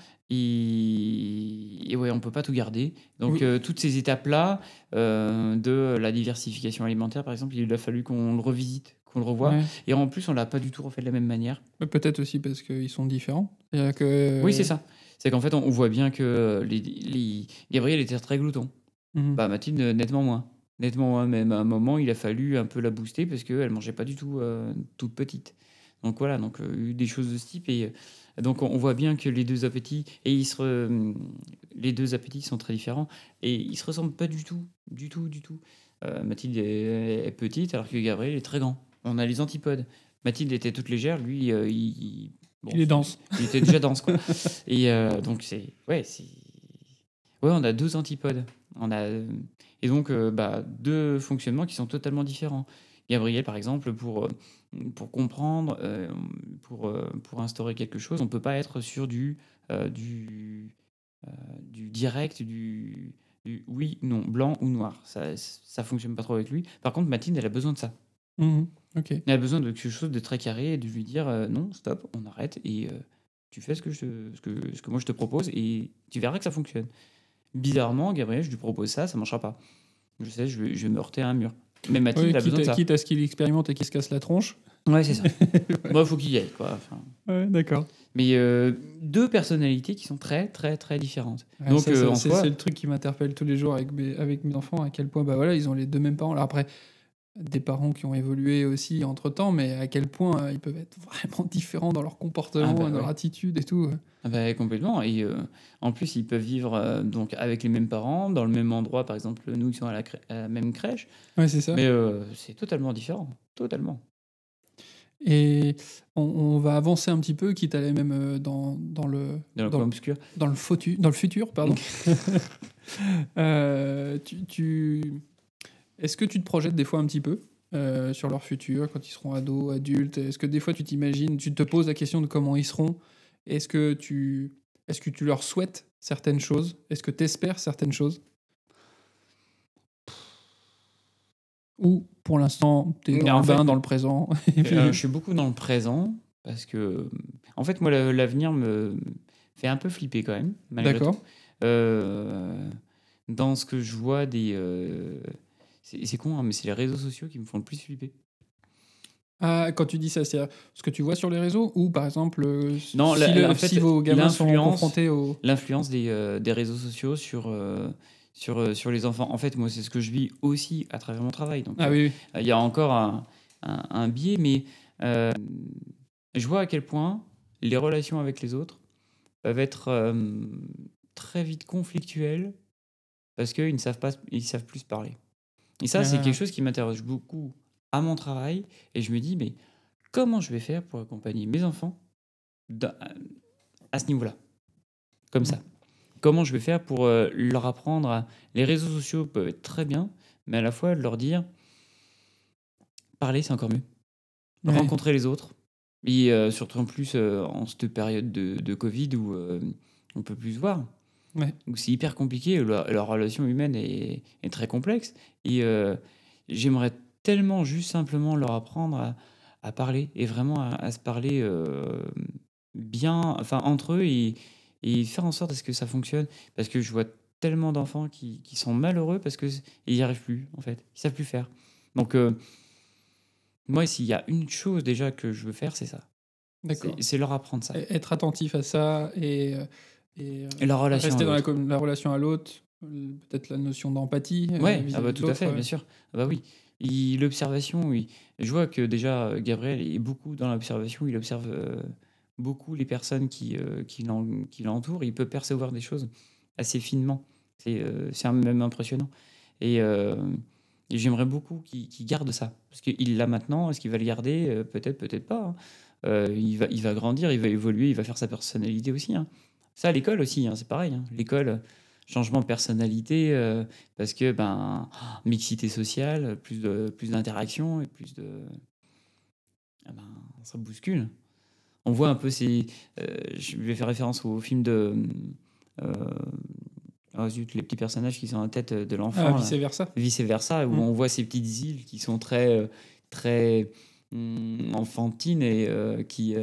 Et, et ouais, on peut pas tout garder. Donc Oui. euh, toutes ces étapes-là euh, de la diversification alimentaire, par exemple, il a fallu qu'on le revisite, qu'on le revoie. Ouais. Et en plus, on l'a pas du tout refait de la même manière. Peut-être aussi parce qu'ils sont différents. Que... Oui, c'est ça. C'est qu'en fait, on, on voit bien que les, les- Gabriel était très glouton. Mhm. Bah, Mathilde, nettement moins. Nettement moins, même à un moment, il a fallu un peu la booster parce qu'elle mangeait pas du tout euh, toute petite. Donc voilà, donc euh, eu des choses de ce type. Et euh, donc on, voit bien que les deux appétits, et ils se re- les deux appétits sont très différents et ils se ressemblent pas du tout, du tout, du tout. Euh, Mathilde est, est petite alors que Gabriel est très grand. On a les antipodes. Mathilde était toute légère, lui, euh, il, il- bon, Il est dense. il était déjà dense, quoi. Et euh, donc, c'est. Ouais, c'est. Ouais, on a deux antipodes. On a. Et donc, euh, bah, deux fonctionnements qui sont totalement différents. Gabriel, par exemple, pour, euh, pour comprendre, euh, pour, pour instaurer quelque chose, on ne peut pas être sur du, du, du direct, du, du oui, non, blanc ou noir. Ça ne fonctionne pas trop avec lui. Par contre, Mathilde, elle a besoin de ça. Mhm. Ok. Elle a besoin de quelque chose de très carré et de lui dire euh, non, stop, on arrête et euh, tu fais ce que, je, ce, que, ce que moi je te propose et tu verras que ça fonctionne. Bizarrement, Gabriel, je lui propose ça, ça ne marchera pas. Je sais, je vais, je vais me heurter à un mur. Mais Mathilde Oui, a besoin de ça. quitte à ce qu'il expérimente et qu'il se casse la tronche. Ouais, c'est ça. (laughs) Moi, il faut qu'il y aille. Quoi. Enfin, Ouais, d'accord. mais euh, deux personnalités qui sont très, très, très différentes. Ouais, Donc, euh, c'est- soi- le truc qui m'interpelle tous les jours avec mes, avec mes enfants, à quel point bah voilà, ils ont les deux mêmes parents. Alors après, des parents qui ont évolué aussi entre temps, mais à quel point euh, ils peuvent être (laughs) vraiment différents dans leur comportement, Ah bah dans leur attitude et tout. Ah bah, complètement. Et euh, en plus, ils peuvent vivre euh, donc, avec les mêmes parents, dans le même endroit, par exemple, nous qui sommes à la, crè- à la même crèche. Ouais, c'est ça. Mais c'est totalement différent. Totalement. Et on, on va avancer un petit peu, quitte à aller même dans, dans le Dans le dans, obscur. dans le, dans le futur. Pardon. (laughs) Tu, tu- Est-ce que tu te projettes des fois un petit peu euh, sur leur futur, quand ils seront ados, adultes? Est-ce que des fois tu t'imagines, tu te poses la question de comment ils seront? Est-ce que tu, est que tu leur souhaites certaines choses? Est-ce que tu espères certaines choses? Ou pour l'instant, tu es en fait- dans le présent? (laughs) Et puis- Euh, je suis beaucoup dans le présent parce que, en fait, moi, la- l'avenir me fait un peu flipper quand même. D'accord. Euh, dans ce que je vois des. C'est c'est con, hein, mais c'est les réseaux sociaux qui me font le plus flipper. Ah, quand tu dis ça, c'est ce que tu vois sur les réseaux ou par exemple, euh, Non, si, la- le- en fait, si vos gamins sont l'influence- confrontés au. L'influence des, euh, des réseaux sociaux sur, euh, sur, sur les enfants. En fait, moi, c'est ce que je vis aussi à travers mon travail. Donc, Ah oui, oui. Il y a encore un, un- un biais, mais euh, je vois à quel point les relations avec les autres peuvent être très vite conflictuelles parce qu'ils ne savent, pas, ils savent plus se parler. Et ça, c'est Ah. quelque chose qui m'interroge beaucoup à mon travail. Et je me dis, mais comment je vais faire pour accompagner mes enfants dans- à ce niveau-là? Comme ça. Comment je vais faire pour euh, leur apprendre à... Les réseaux sociaux peuvent être très bien, mais à la fois leur dire parler, c'est encore mieux. Ouais. Rencontrer les autres. Et euh, surtout en plus euh, en cette période de, de Covid où euh, on peut plus se voir. Ouais. Donc c'est hyper compliqué. Leur, relation humaine est, est très complexe. Et euh, j'aimerais tellement juste simplement leur apprendre à, à parler et vraiment à, à se parler euh, bien, enfin entre eux et, et faire en sorte à ce que ça fonctionne. Parce que je vois tellement d'enfants qui, qui sont malheureux parce qu'ils n'y arrivent plus, en fait. Ils savent plus faire. Donc, euh, moi, s'il y a une chose déjà que je veux faire, c'est ça. D'accord. C'est- leur apprendre ça. Être attentif à ça et, et, euh, Et la relation rester dans la, relation à l'autre, euh, peut-être la notion d'empathie. euh, Ouais, ah bah, tout à fait, ouais. bien sûr. Ah bah oui. L'observation, oui. Je vois que déjà, Gabriel est beaucoup dans l'observation. Il observe euh, beaucoup les personnes qui, euh, qui l'entourent. Il peut percevoir des choses assez finement. C'est euh, même impressionnant. Et, et j'aimerais beaucoup qu'il garde ça. Parce qu'il l'a maintenant. Est-ce qu'il va le garder? Peut-être, peut-être pas. hein. Il, va, il va grandir, il va évoluer, il va faire sa personnalité aussi. hein. Ça, à l'école aussi, hein, c'est pareil. hein. L'école, changement de personnalité, euh, parce que ben, mixité sociale, plus de plus d'interaction et plus de. Ah ben, ça bouscule. On voit un peu ces. euh, je vais faire référence au film de. euh, oh zut, les petits personnages qui sont en tête de l'enfant. Ah, vice versa. vice versa, où Mm. on voit ces petites îles qui sont très, euh, très hum, enfantines et qui,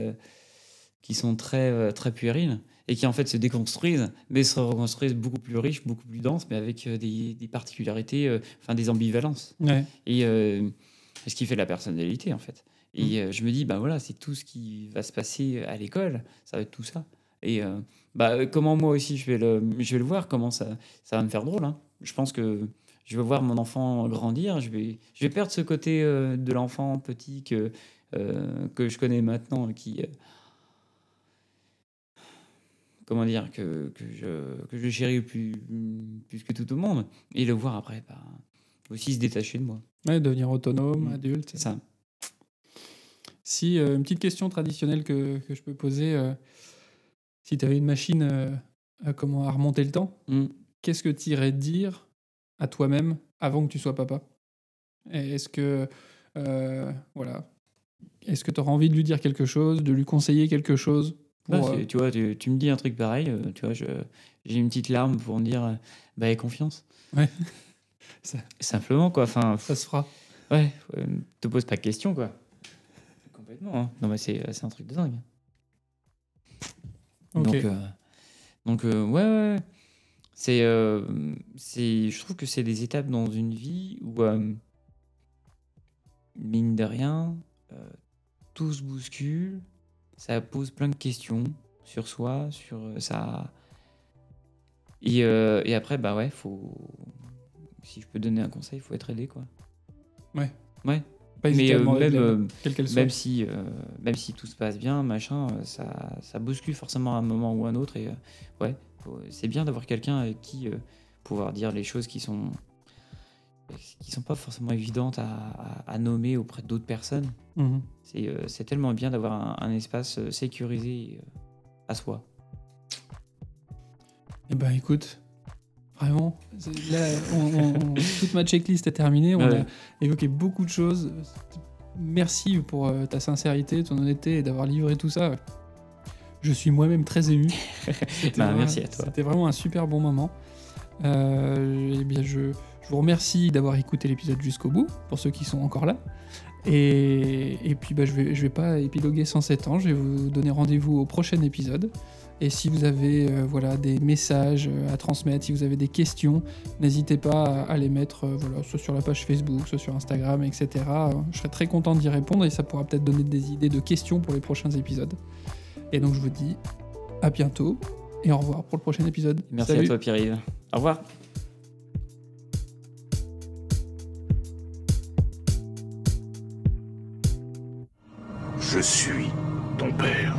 qui sont très, très puériles et qui en fait se déconstruisent, mais se reconstruisent beaucoup plus riches, beaucoup plus denses, mais avec euh, des, des particularités, euh, enfin des ambivalences. Ouais. Et euh, ce qui fait la personnalité en fait. Et euh, je me dis, bah voilà, c'est tout ce qui va se passer à l'école, ça va être tout ça. Et euh, bah, comment moi aussi je vais le, je vais le voir, comment ça, ça va me faire drôle. hein. Je pense que je vais voir mon enfant grandir, je vais, je vais perdre ce côté euh, de l'enfant petit que, euh, que je connais maintenant, qui. Comment dire, que, que, je, que je chéris plus, plus que tout au monde. Et le voir après, bah, aussi se détacher de moi. Ouais, devenir autonome, Mm. adulte. C'est ça. Si, euh, une petite question traditionnelle que, que je peux poser, euh, si tu avais une machine euh, à, comment, à remonter le temps, Mm. qu'est-ce que tu irais dire à toi-même avant que tu sois papa? Est-ce que, voilà, est-ce que tu auras envie de lui dire quelque chose, de lui conseiller quelque chose? C'est- euh, tu vois, tu, tu me dis un truc pareil, euh, tu vois, j'ai une petite larme pour me dire, euh, bah, confiance. Ouais. (laughs) Ça- Simplement, quoi. Enfin, Ça se fera. ouais, ouais, te pose pas de questions, quoi. Complètement. hein. Non, mais c'est un truc de dingue. Donc, euh, donc euh, ouais, ouais. C'est, euh, je trouve que c'est des étapes dans une vie où, mine de rien, tout se bouscule, ça pose plein de questions sur soi, sur euh, ça. Et, euh, et après, bah ouais, faut. Si je peux donner un conseil, il faut être aidé, quoi. Ouais. Ouais. Pas Mais euh, même, euh, quelle soit. même si, euh, même si tout se passe bien, machin, ça, ça bouscule forcément à un moment ou à un autre. Et ouais, c'est bien d'avoir quelqu'un avec qui pouvoir dire les choses qui sont qui sont pas forcément évidentes à, à- à nommer auprès d'autres personnes. Mhm. C'est euh, c'est tellement bien d'avoir un, un espace euh, sécurisé euh, à soi. Eh ben écoute, vraiment, là, on- on- toute ma checklist est terminée. On Ouais. a évoqué beaucoup de choses. Merci pour ta sincérité, ton honnêteté et d'avoir livré tout ça. Je suis moi-même très ému. (laughs) Bah, vraiment- merci à toi. C'était vraiment un super bon moment. Euh, eh bien, je, je vous remercie d'avoir écouté l'épisode jusqu'au bout, pour ceux qui sont encore là. Et, et puis, bah, je vais, je vais pas épiloguer sans cet ans. Je vais vous donner rendez-vous au prochain épisode. Et si vous avez euh, voilà, des messages euh, à transmettre, si vous avez des questions, n'hésitez pas à, les mettre euh, voilà, soit sur la page Facebook, soit sur Instagram, etc. Je serai très content d'y répondre et ça pourra peut-être donner des idées de questions pour les prochains épisodes. Et donc je vous dis à bientôt et au revoir pour le prochain épisode. Merci Salut. à toi, Pierre-Yves. Au revoir. Je suis ton père.